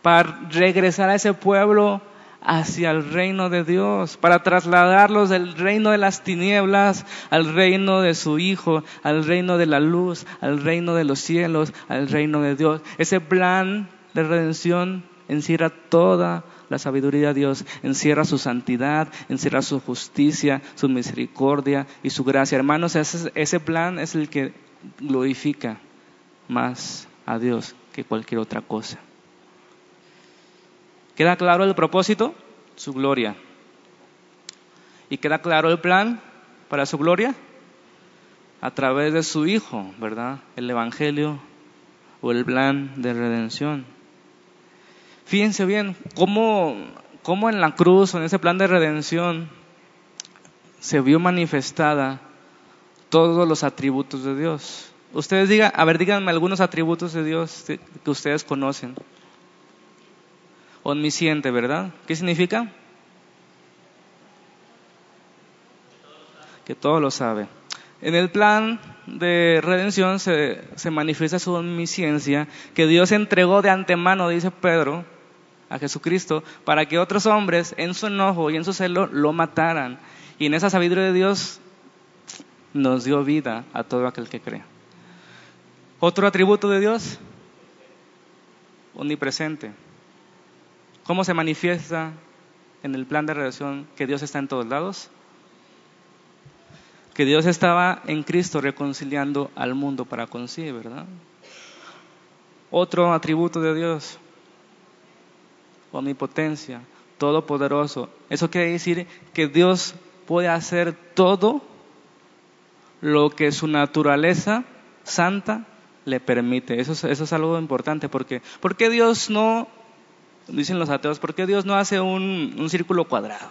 para regresar a ese pueblo hacia el reino de Dios, para trasladarlos del reino de las tinieblas al reino de su Hijo, al reino de la luz, al reino de los cielos, al reino de Dios. Ese plan de redención encierra toda la sabiduría de Dios, encierra su santidad, encierra su justicia, su misericordia y su gracia. Hermanos, ese, ese plan es el que glorifica más a Dios que cualquier otra cosa. ¿Queda claro el propósito? Su gloria. ¿Y queda claro el plan para su gloria? A través de su Hijo, ¿verdad? El Evangelio o el plan de redención. Fíjense bien cómo, cómo en la cruz en ese plan de redención se vio manifestada todos los atributos de Dios. Ustedes digan, a ver, díganme algunos atributos de Dios que ustedes conocen. Omnisciente, ¿verdad? ¿Qué significa? Que todo lo sabe. En el plan de redención se, se, manifiesta su omnisciencia, que Dios entregó de antemano, dice Pedro, a Jesucristo, para que otros hombres en su enojo y en su celo lo mataran. Y en esa sabiduría de Dios nos dio vida a todo aquel que cree. Otro atributo de Dios, omnipresente. ¿Cómo se manifiesta en el plan de redención que Dios está en todos lados? Que Dios estaba en Cristo reconciliando al mundo para consigo, ¿verdad? Otro atributo de Dios, omnipotencia, todopoderoso. Eso quiere decir que Dios puede hacer todo lo que su naturaleza santa le permite. Eso es, algo importante porque ¿por qué Dios no, dicen los ateos, por qué Dios no hace un, círculo cuadrado?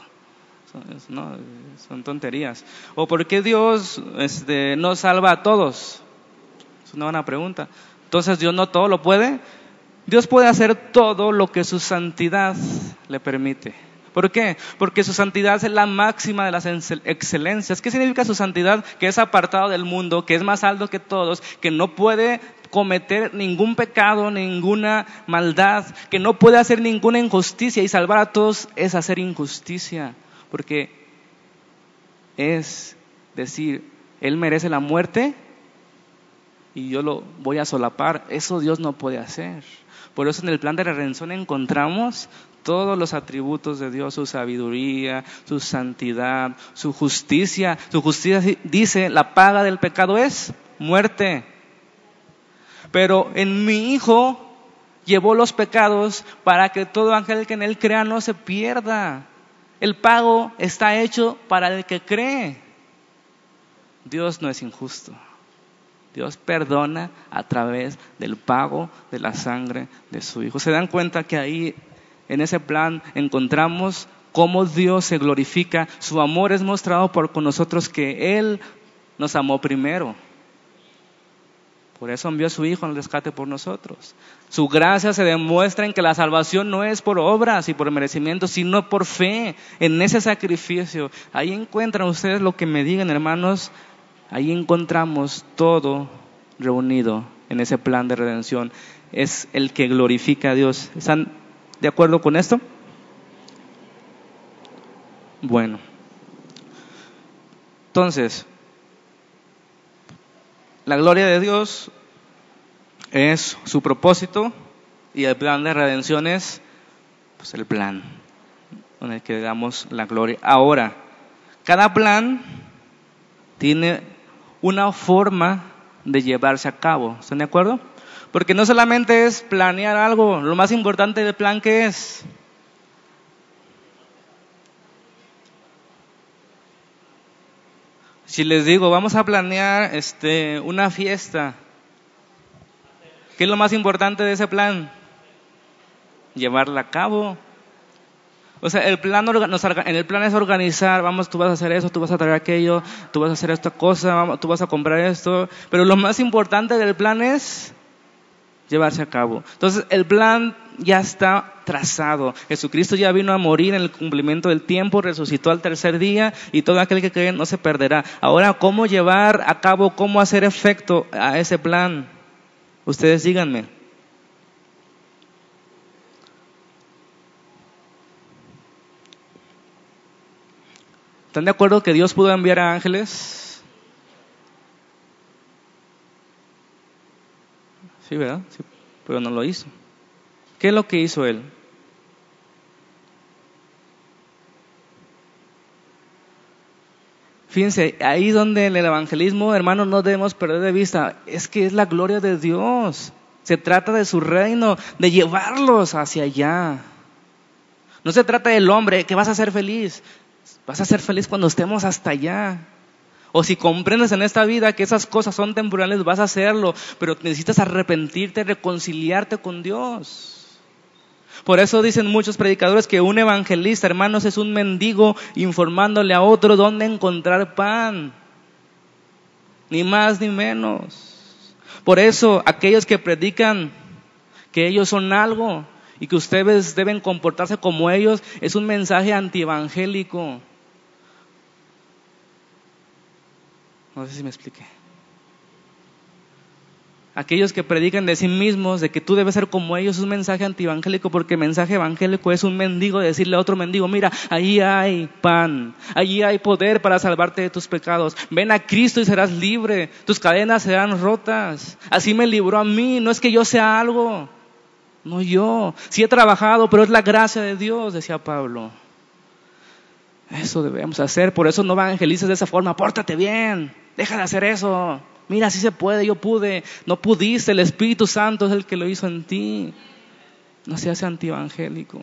Son tonterías. ¿O por qué Dios este, no salva a todos? Es una buena pregunta. Entonces, ¿Dios no todo lo puede? Dios puede hacer todo lo que su santidad le permite. ¿Por qué? Porque su santidad es la máxima de las excelencias. ¿Qué significa su santidad? Que es apartado del mundo, que es más alto que todos, que no puede cometer ningún pecado, ninguna maldad, que no puede hacer ninguna injusticia y salvar a todos es hacer injusticia porque es decir, Él merece la muerte y yo lo voy a solapar. Eso Dios no puede hacer. Por eso en el plan de la redención encontramos todos los atributos de Dios, su sabiduría, su santidad, su justicia. Su justicia dice, la paga del pecado es muerte. Pero en mi Hijo llevó los pecados para que todo ángel que en Él crea no se pierda, el pago está hecho para el que cree. Dios no es injusto. Dios perdona a través del pago de la sangre de su Hijo. ¿Se dan cuenta que ahí, en ese plan, encontramos cómo Dios se glorifica? Su amor es mostrado por nosotros que Él nos amó primero. Por eso envió a su Hijo al rescate por nosotros. Su gracia se demuestra en que la salvación no es por obras y por merecimiento, sino por fe en ese sacrificio. Ahí encuentran ustedes lo que me digan, hermanos. Ahí encontramos todo reunido en ese plan de redención. Es el que glorifica a Dios. ¿Están de acuerdo con esto? Bueno. Entonces, la gloria de Dios es su propósito y el plan de redención es pues, el plan con el que damos la gloria. Ahora, cada plan tiene una forma de llevarse a cabo. ¿Están de acuerdo? Porque no solamente es planear algo, lo más importante del plan que es. Si les digo, vamos a planear este, una fiesta, ¿qué es lo más importante de ese plan? Llevarla a cabo. O sea, el plan, en el plan es organizar, vamos, tú vas a hacer eso, tú vas a traer aquello, tú vas a hacer esta cosa, tú vas a comprar esto, pero lo más importante del plan es llevarse a cabo. Entonces, el plan ya está trazado. Jesucristo ya vino a morir en el cumplimiento del tiempo, resucitó al tercer día y todo aquel que cree no se perderá. Ahora, ¿cómo llevar a cabo, cómo hacer efecto a ese plan? Ustedes díganme. ¿Están de acuerdo que Dios pudo enviar a ángeles? Sí, ¿verdad? Sí, pero no lo hizo. ¿Qué es lo que hizo él? Fíjense, ahí donde en el evangelismo, hermanos, no debemos perder de vista, es que es la gloria de Dios. Se trata de su reino, de llevarlos hacia allá. No se trata del hombre que vas a ser feliz. Vas a ser feliz cuando estemos hasta allá. O si comprendes en esta vida que esas cosas son temporales, vas a hacerlo, pero necesitas arrepentirte, reconciliarte con Dios. Por eso dicen muchos predicadores que un evangelista, hermanos, es un mendigo informándole a otro dónde encontrar pan. ni más ni menos. Por eso aquellos que predican que ellos son algo y que ustedes deben comportarse como ellos es un mensaje antievangélico. No sé si me expliqué. Aquellos que predican de sí mismos, de que tú debes ser como ellos, es un mensaje antievangélico, porque el mensaje evangélico es un mendigo decirle a otro mendigo, mira, allí hay pan, allí hay poder para salvarte de tus pecados. Ven a Cristo y serás libre, tus cadenas serán rotas. Así me libró a mí, no es que yo sea algo, no yo. Sí he trabajado, pero es la gracia de Dios, decía Pablo. Eso debemos hacer, por eso no evangelices de esa forma, pórtate bien, deja de hacer eso. Mira, si se puede, yo pude, no pudiste, el Espíritu Santo es el que lo hizo en ti. No seas antievangélico.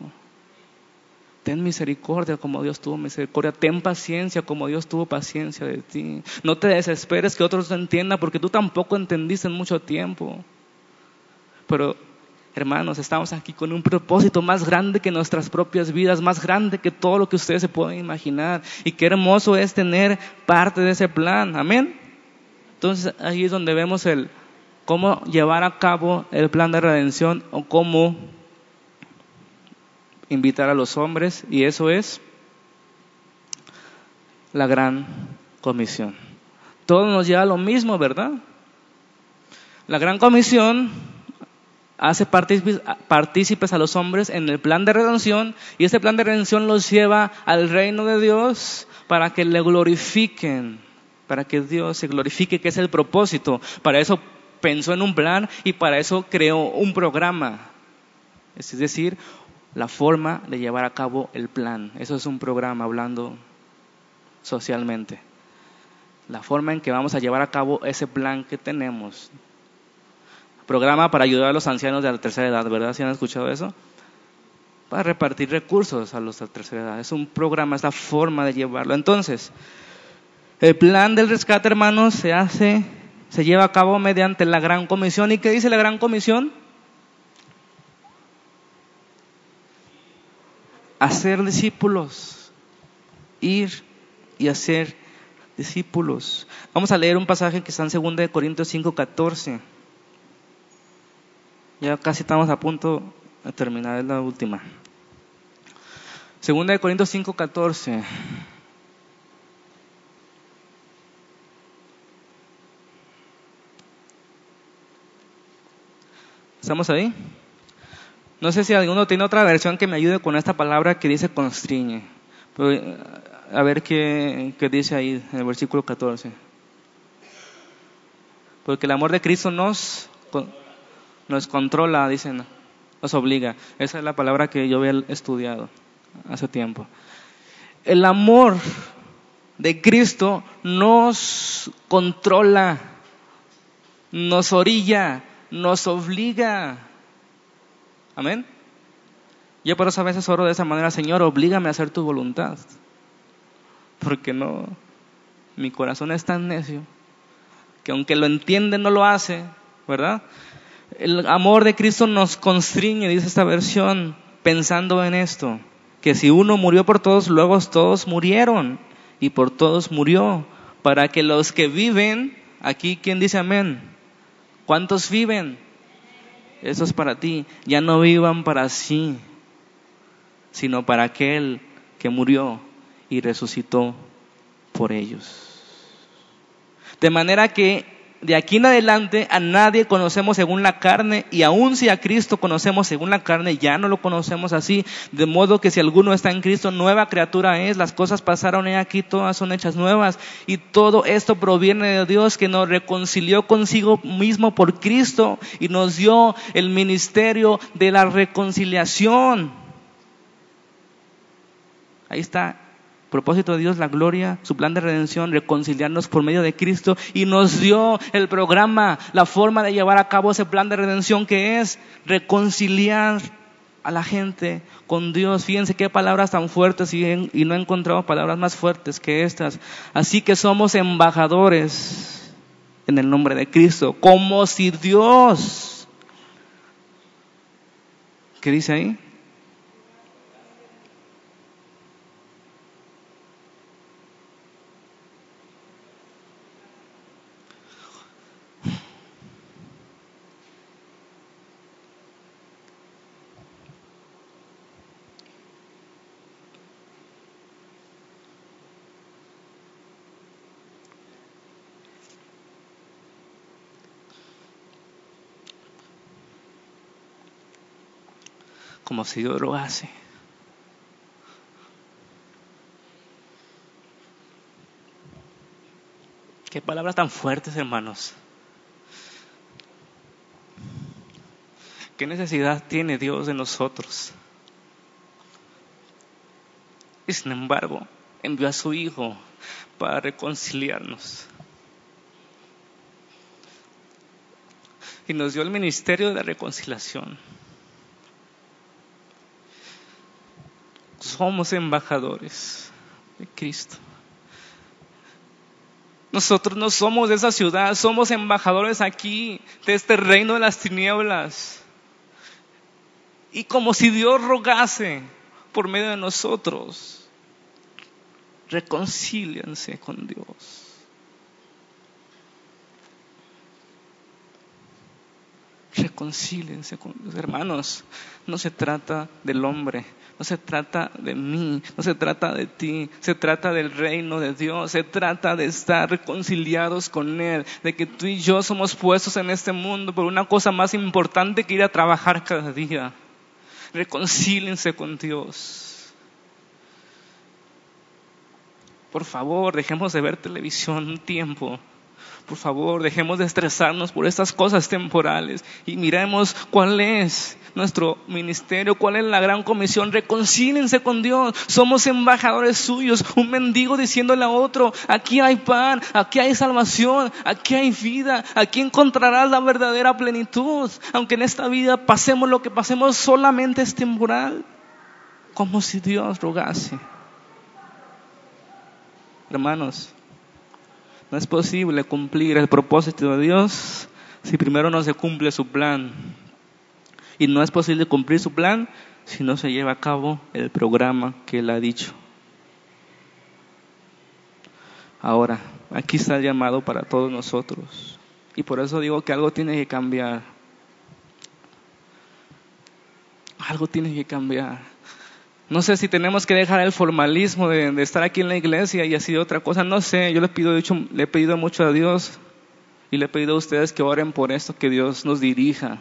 Ten misericordia como Dios tuvo misericordia. Ten paciencia como Dios tuvo paciencia de ti. No te desesperes que otros no entiendan porque tú tampoco entendiste en mucho tiempo. Pero, hermanos, estamos aquí con un propósito más grande que nuestras propias vidas, más grande que todo lo que ustedes se pueden imaginar. Y qué hermoso es tener parte de ese plan. Amén. Entonces ahí es donde vemos el cómo llevar a cabo el plan de redención o cómo invitar a los hombres y eso es la gran comisión. Todo nos lleva a lo mismo, ¿verdad? La gran comisión hace partícipes a los hombres en el plan de redención y ese plan de redención los lleva al reino de Dios para que le glorifiquen para que Dios se glorifique, que es el propósito. Para eso pensó en un plan y para eso creó un programa. Es decir, la forma de llevar a cabo el plan. Eso es un programa hablando socialmente. La forma en que vamos a llevar a cabo ese plan que tenemos. Programa para ayudar a los ancianos de la tercera edad, ¿verdad? ¿Si han escuchado eso? Para repartir recursos a los de la tercera edad. Es un programa, es la forma de llevarlo. Entonces, el plan del rescate, hermanos, se hace, se lleva a cabo mediante la gran comisión. ¿Y qué dice la gran comisión? Hacer discípulos, ir y hacer discípulos. Vamos a leer un pasaje que está en 2 Corintios 5, 14. Ya casi estamos a punto de terminar, la última. 2 Corintios 5, 14. ¿Estamos ahí? No sé si alguno tiene otra versión que me ayude con esta palabra que dice constriñe. a ver qué, dice ahí en el versículo 14. Porque el amor de Cristo nos, nos controla, dicen, nos obliga. Esa es la palabra que yo había estudiado hace tiempo. El amor de Cristo nos controla, nos orilla, nos obliga. Amén. Yo por eso a veces oro de esa manera, Señor, oblígame a hacer tu voluntad. Porque no, mi corazón es tan necio que aunque lo entiende no lo hace, ¿verdad? El amor de Cristo nos constriñe, dice esta versión, pensando en esto, que si uno murió por todos, luego todos murieron y por todos murió, para que los que viven, aquí, ¿quién dice amén? ¿Cuántos viven? Eso es para ti. Ya no vivan para sí, sino para aquel que murió y resucitó por ellos. De manera que de aquí en adelante a nadie conocemos según la carne y aun si a Cristo conocemos según la carne, ya no lo conocemos así. De modo que si alguno está en Cristo, nueva criatura es, las cosas pasaron y aquí, todas son hechas nuevas. Y todo esto proviene de Dios que nos reconcilió consigo mismo por Cristo y nos dio el ministerio de la reconciliación. Ahí está propósito de Dios, la gloria, su plan de redención, reconciliarnos por medio de Cristo y nos dio el programa, la forma de llevar a cabo ese plan de redención que es reconciliar a la gente con Dios. Fíjense qué palabras tan fuertes y, y no he encontrado palabras más fuertes que estas. Así que somos embajadores en el nombre de Cristo, como si Dios, ¿qué dice ahí? Como si Dios rogase. Qué palabras tan fuertes, hermanos. ¿Qué necesidad tiene Dios de nosotros? Y sin embargo, envió a su Hijo para reconciliarnos. Y nos dio el ministerio de la reconciliación. Somos embajadores de Cristo. Nosotros no somos de esa ciudad, somos embajadores aquí, de este reino de las tinieblas. Y como si Dios rogase por medio de nosotros, reconcíliense con Dios. Reconcíliense con los hermanos. No se trata del hombre, no se trata de mí, no se trata de ti, se trata del reino de Dios, se trata de estar reconciliados con Él, de que tú y yo somos puestos en este mundo por una cosa más importante que ir a trabajar cada día. Reconcíliense con Dios. Por favor, dejemos de ver televisión un tiempo por favor, dejemos de estresarnos por estas cosas temporales y miremos cuál es nuestro ministerio, cuál es la gran comisión. Reconcílense con Dios. Somos embajadores suyos. Un mendigo diciéndole a otro, aquí hay pan, aquí hay salvación, aquí hay vida, aquí encontrarás la verdadera plenitud. Aunque en esta vida pasemos lo que pasemos, solamente es temporal. Como si Dios rogase. Hermanos, no es posible cumplir el propósito de Dios si primero no se cumple su plan. Y no es posible cumplir su plan si no se lleva a cabo el programa que Él ha dicho. Ahora, aquí está el llamado para todos nosotros. Y por eso digo que algo tiene que cambiar. Algo tiene que cambiar. No sé si tenemos que dejar el formalismo de, estar aquí en la iglesia y así otra cosa. No sé, yo le, pido, le he pedido mucho a Dios y le he pedido a ustedes que oren por esto, que Dios nos dirija.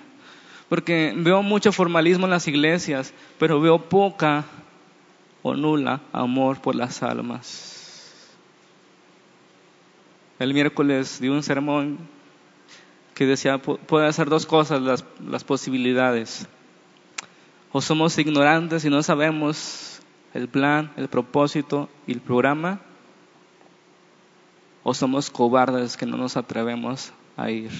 Porque veo mucho formalismo en las iglesias, pero veo poca o nula amor por las almas. El miércoles di un sermón que decía, puede hacer dos cosas las, las posibilidades o somos ignorantes y no sabemos el plan, el propósito y el programa, o somos cobardes que no nos atrevemos a ir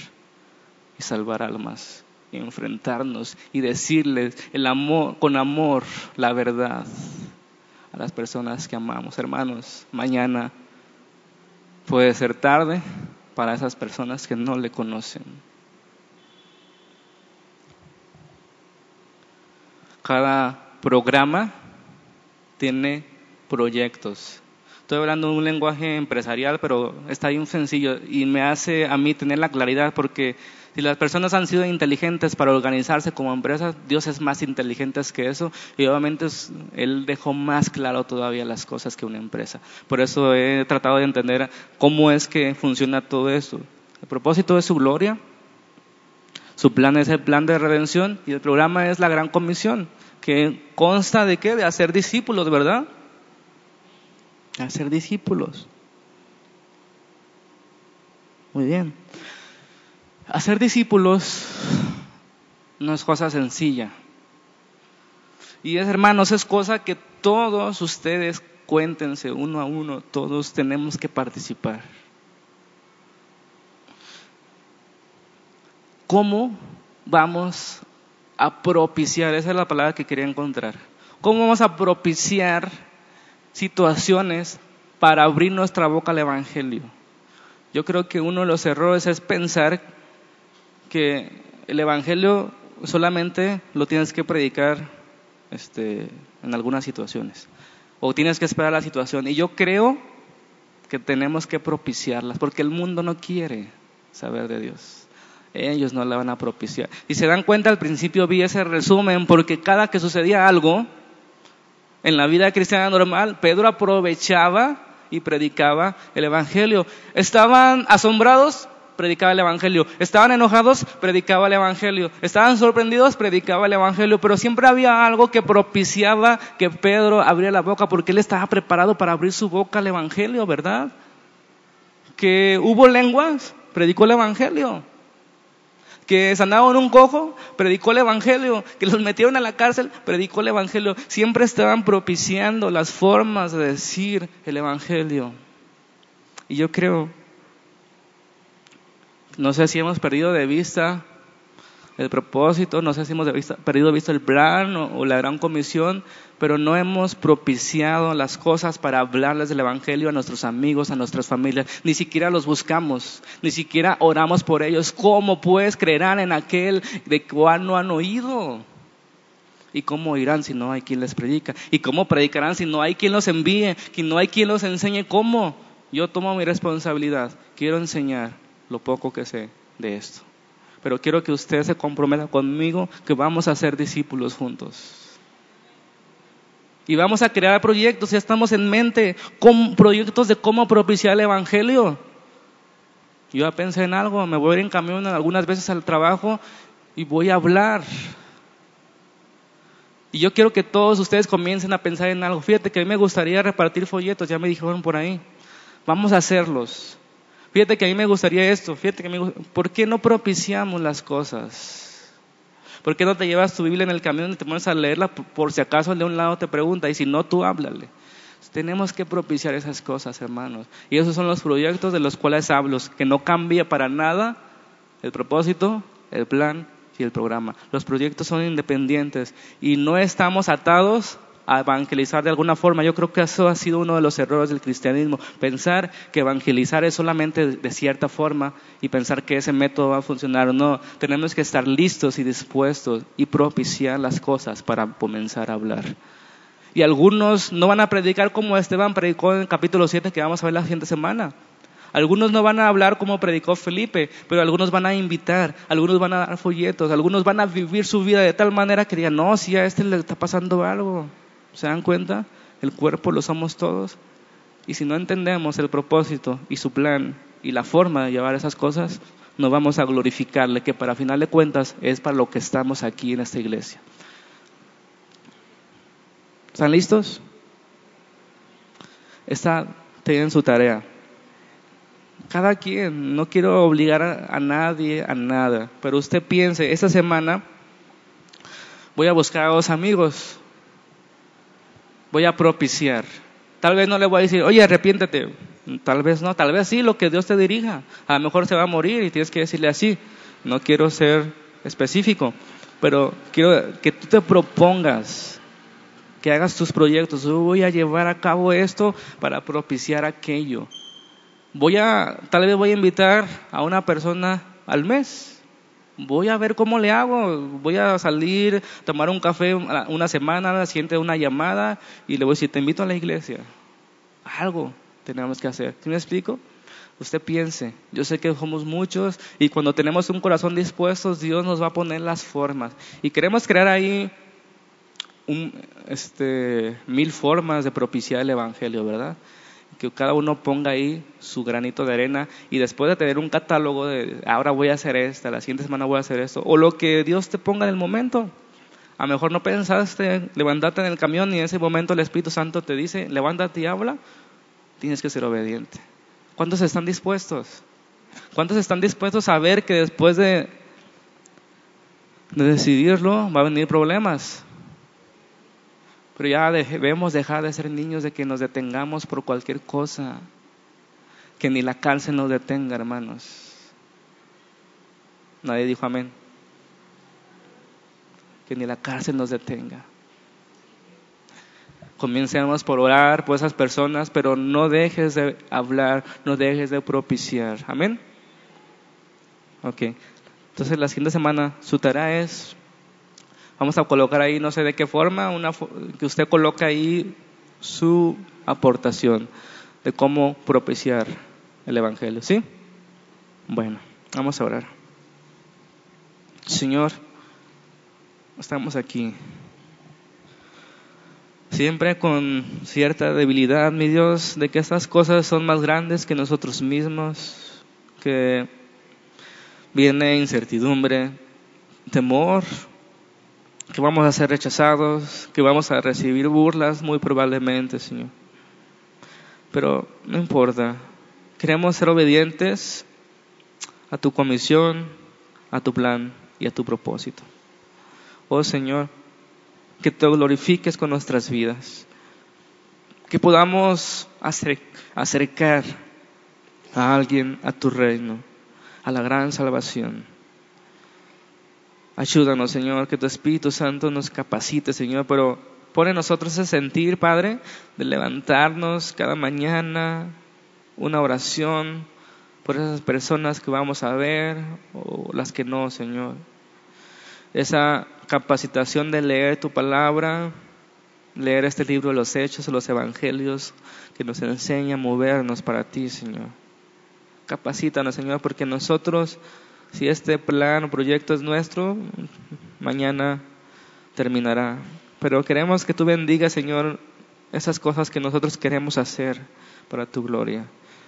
y salvar almas, y enfrentarnos y decirles el amor, con amor la verdad a las personas que amamos. Hermanos, mañana puede ser tarde para esas personas que no le conocen. Cada programa tiene proyectos. Estoy hablando de un lenguaje empresarial, pero está bien sencillo y me hace a mí tener la claridad porque si las personas han sido inteligentes para organizarse como empresas, Dios es más inteligente que eso y obviamente Él dejó más claro todavía las cosas que una empresa. Por eso he tratado de entender cómo es que funciona todo eso. El propósito es su gloria, su plan es el plan de redención y el programa es la gran comisión, que consta de qué? De hacer discípulos, ¿verdad? Hacer discípulos. Muy bien. Hacer discípulos no es cosa sencilla. Y es, hermanos, es cosa que todos ustedes cuéntense uno a uno, todos tenemos que participar. ¿Cómo vamos a propiciar? Esa es la palabra que quería encontrar. ¿Cómo vamos a propiciar situaciones para abrir nuestra boca al Evangelio? Yo creo que uno de los errores es pensar que el Evangelio solamente lo tienes que predicar este, en algunas situaciones o tienes que esperar la situación. Y yo creo que tenemos que propiciarlas porque el mundo no quiere saber de Dios ellos no la van a propiciar. Y se dan cuenta, al principio vi ese resumen, porque cada que sucedía algo en la vida cristiana normal, Pedro aprovechaba y predicaba el Evangelio. ¿Estaban asombrados? predicaba el Evangelio. Estaban enojados, predicaba el Evangelio. Estaban sorprendidos, predicaba el Evangelio. Pero siempre había algo que propiciaba que Pedro abriera la boca, porque él estaba preparado para abrir su boca al Evangelio, ¿verdad? Que hubo lenguas, predicó el Evangelio. Que sanaron un cojo, predicó el Evangelio. Que los metieron a la cárcel, predicó el Evangelio. Siempre estaban propiciando las formas de decir el Evangelio. Y yo creo no sé si hemos perdido de vista el propósito, no sé si hemos perdido de vista el plan o, o, la gran comisión, pero no hemos propiciado las cosas para hablarles del Evangelio a nuestros amigos, a nuestras familias. Ni siquiera los buscamos, ni siquiera oramos por ellos. ¿Cómo pues creerán en aquel de cual no han oído? ¿Y cómo oirán si no hay quien les predica? ¿Y cómo predicarán si no hay quien los envíe? Si no hay quien los enseñe cómo? Yo tomo mi responsabilidad, quiero enseñar lo poco que sé de esto. Pero quiero que usted se comprometa conmigo que vamos a ser discípulos juntos. Y vamos a crear proyectos, ya estamos en mente con proyectos de cómo propiciar el Evangelio. Yo ya pensé en algo, me voy a ir en camión algunas veces al trabajo y voy a hablar. Y yo quiero que todos ustedes comiencen a pensar en algo. Fíjate que a mí me gustaría repartir folletos, ya me dijeron por ahí. Vamos a hacerlos. Fíjate que a mí me gustaría esto, fíjate que me ¿por qué no propiciamos las cosas? ¿Por qué no te llevas tu Biblia en el camión y te pones a leerla por si acaso el de un lado te pregunta y si no tú háblale? Tenemos que propiciar esas cosas, hermanos. Y esos son los proyectos de los cuales hablo, que no cambia para nada el propósito, el plan y el programa. Los proyectos son independientes y no estamos atados a evangelizar de alguna forma. Yo creo que eso ha sido uno de los errores del cristianismo, pensar que evangelizar es solamente de cierta forma y pensar que ese método va a funcionar. No, tenemos que estar listos y dispuestos y propiciar las cosas para comenzar a hablar. Y algunos no van a predicar como Esteban predicó en el capítulo 7 que vamos a ver la siguiente semana. Algunos no van a hablar como predicó Felipe, pero algunos van a invitar, algunos van a dar folletos, algunos van a vivir su vida de tal manera que digan, no, si a este le está pasando algo. ¿Se dan cuenta? El cuerpo lo somos todos. Y si no entendemos el propósito y su plan y la forma de llevar esas cosas, no vamos a glorificarle, que para final de cuentas es para lo que estamos aquí en esta iglesia. ¿Están listos? Está, tienen su tarea. Cada quien, no quiero obligar a, a nadie a nada, pero usted piense, esta semana voy a buscar a dos amigos voy a propiciar. Tal vez no le voy a decir, oye, arrepiéntete. Tal vez no, tal vez sí, lo que Dios te dirija. A lo mejor se va a morir y tienes que decirle así. No quiero ser específico, pero quiero que tú te propongas, que hagas tus proyectos. Yo voy a llevar a cabo esto para propiciar aquello. Voy a, tal vez voy a invitar a una persona al mes voy a ver cómo le hago, voy a salir, tomar un café una semana, la siguiente una llamada y le voy a decir, te invito a la iglesia. Algo tenemos que hacer. ¿Sí me explico? Usted piense, yo sé que somos muchos y cuando tenemos un corazón dispuesto, Dios nos va a poner las formas. Y queremos crear ahí un, este, mil formas de propiciar el Evangelio, ¿verdad? Que cada uno ponga ahí su granito de arena y después de tener un catálogo de ahora voy a hacer esta, la siguiente semana voy a hacer esto, o lo que Dios te ponga en el momento. A lo mejor no pensaste levantarte en el camión y en ese momento el Espíritu Santo te dice, levántate y habla, tienes que ser obediente. ¿Cuántos están dispuestos? ¿Cuántos están dispuestos a ver que después de, de decidirlo va a venir problemas? Pero ya debemos dejar de ser niños de que nos detengamos por cualquier cosa. Que ni la cárcel nos detenga, hermanos. Nadie dijo amén. Que ni la cárcel nos detenga. Comencemos por orar por esas personas, pero no dejes de hablar, no dejes de propiciar. Amén. Ok. Entonces la siguiente semana su tarea es Vamos a colocar ahí, no sé de qué forma, una, que usted coloque ahí su aportación de cómo propiciar el Evangelio. ¿Sí? Bueno, vamos a orar. Señor, estamos aquí. Siempre con cierta debilidad, mi Dios, de que estas cosas son más grandes que nosotros mismos, que viene incertidumbre, temor, que vamos a ser rechazados, que vamos a recibir burlas muy probablemente, Señor. Pero no importa, queremos ser obedientes a tu comisión, a tu plan y a tu propósito. Oh Señor, que te glorifiques con nuestras vidas, que podamos acercar a alguien a tu reino, a la gran salvación. Ayúdanos, Señor, que tu Espíritu Santo nos capacite, Señor, pero pone en nosotros ese sentir, Padre, de levantarnos cada mañana, una oración por esas personas que vamos a ver o las que no, Señor. Esa capacitación de leer tu palabra, leer este libro de los Hechos, los Evangelios, que nos enseña a movernos para ti, Señor. Capacítanos, Señor, porque nosotros, si este plan o proyecto es nuestro, mañana terminará. Pero queremos que tú bendigas, Señor, esas cosas que nosotros queremos hacer para tu gloria.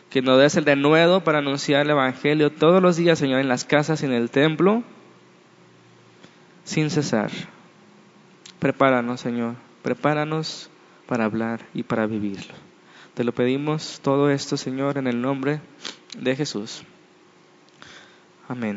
Que nos des el denuedo para anunciar el Evangelio todos los días, Señor, en las casas y en el templo, sin cesar. Prepáranos, Señor, prepáranos para hablar y para vivirlo. Te lo pedimos todo esto, Señor, en el nombre de Jesús. Amén.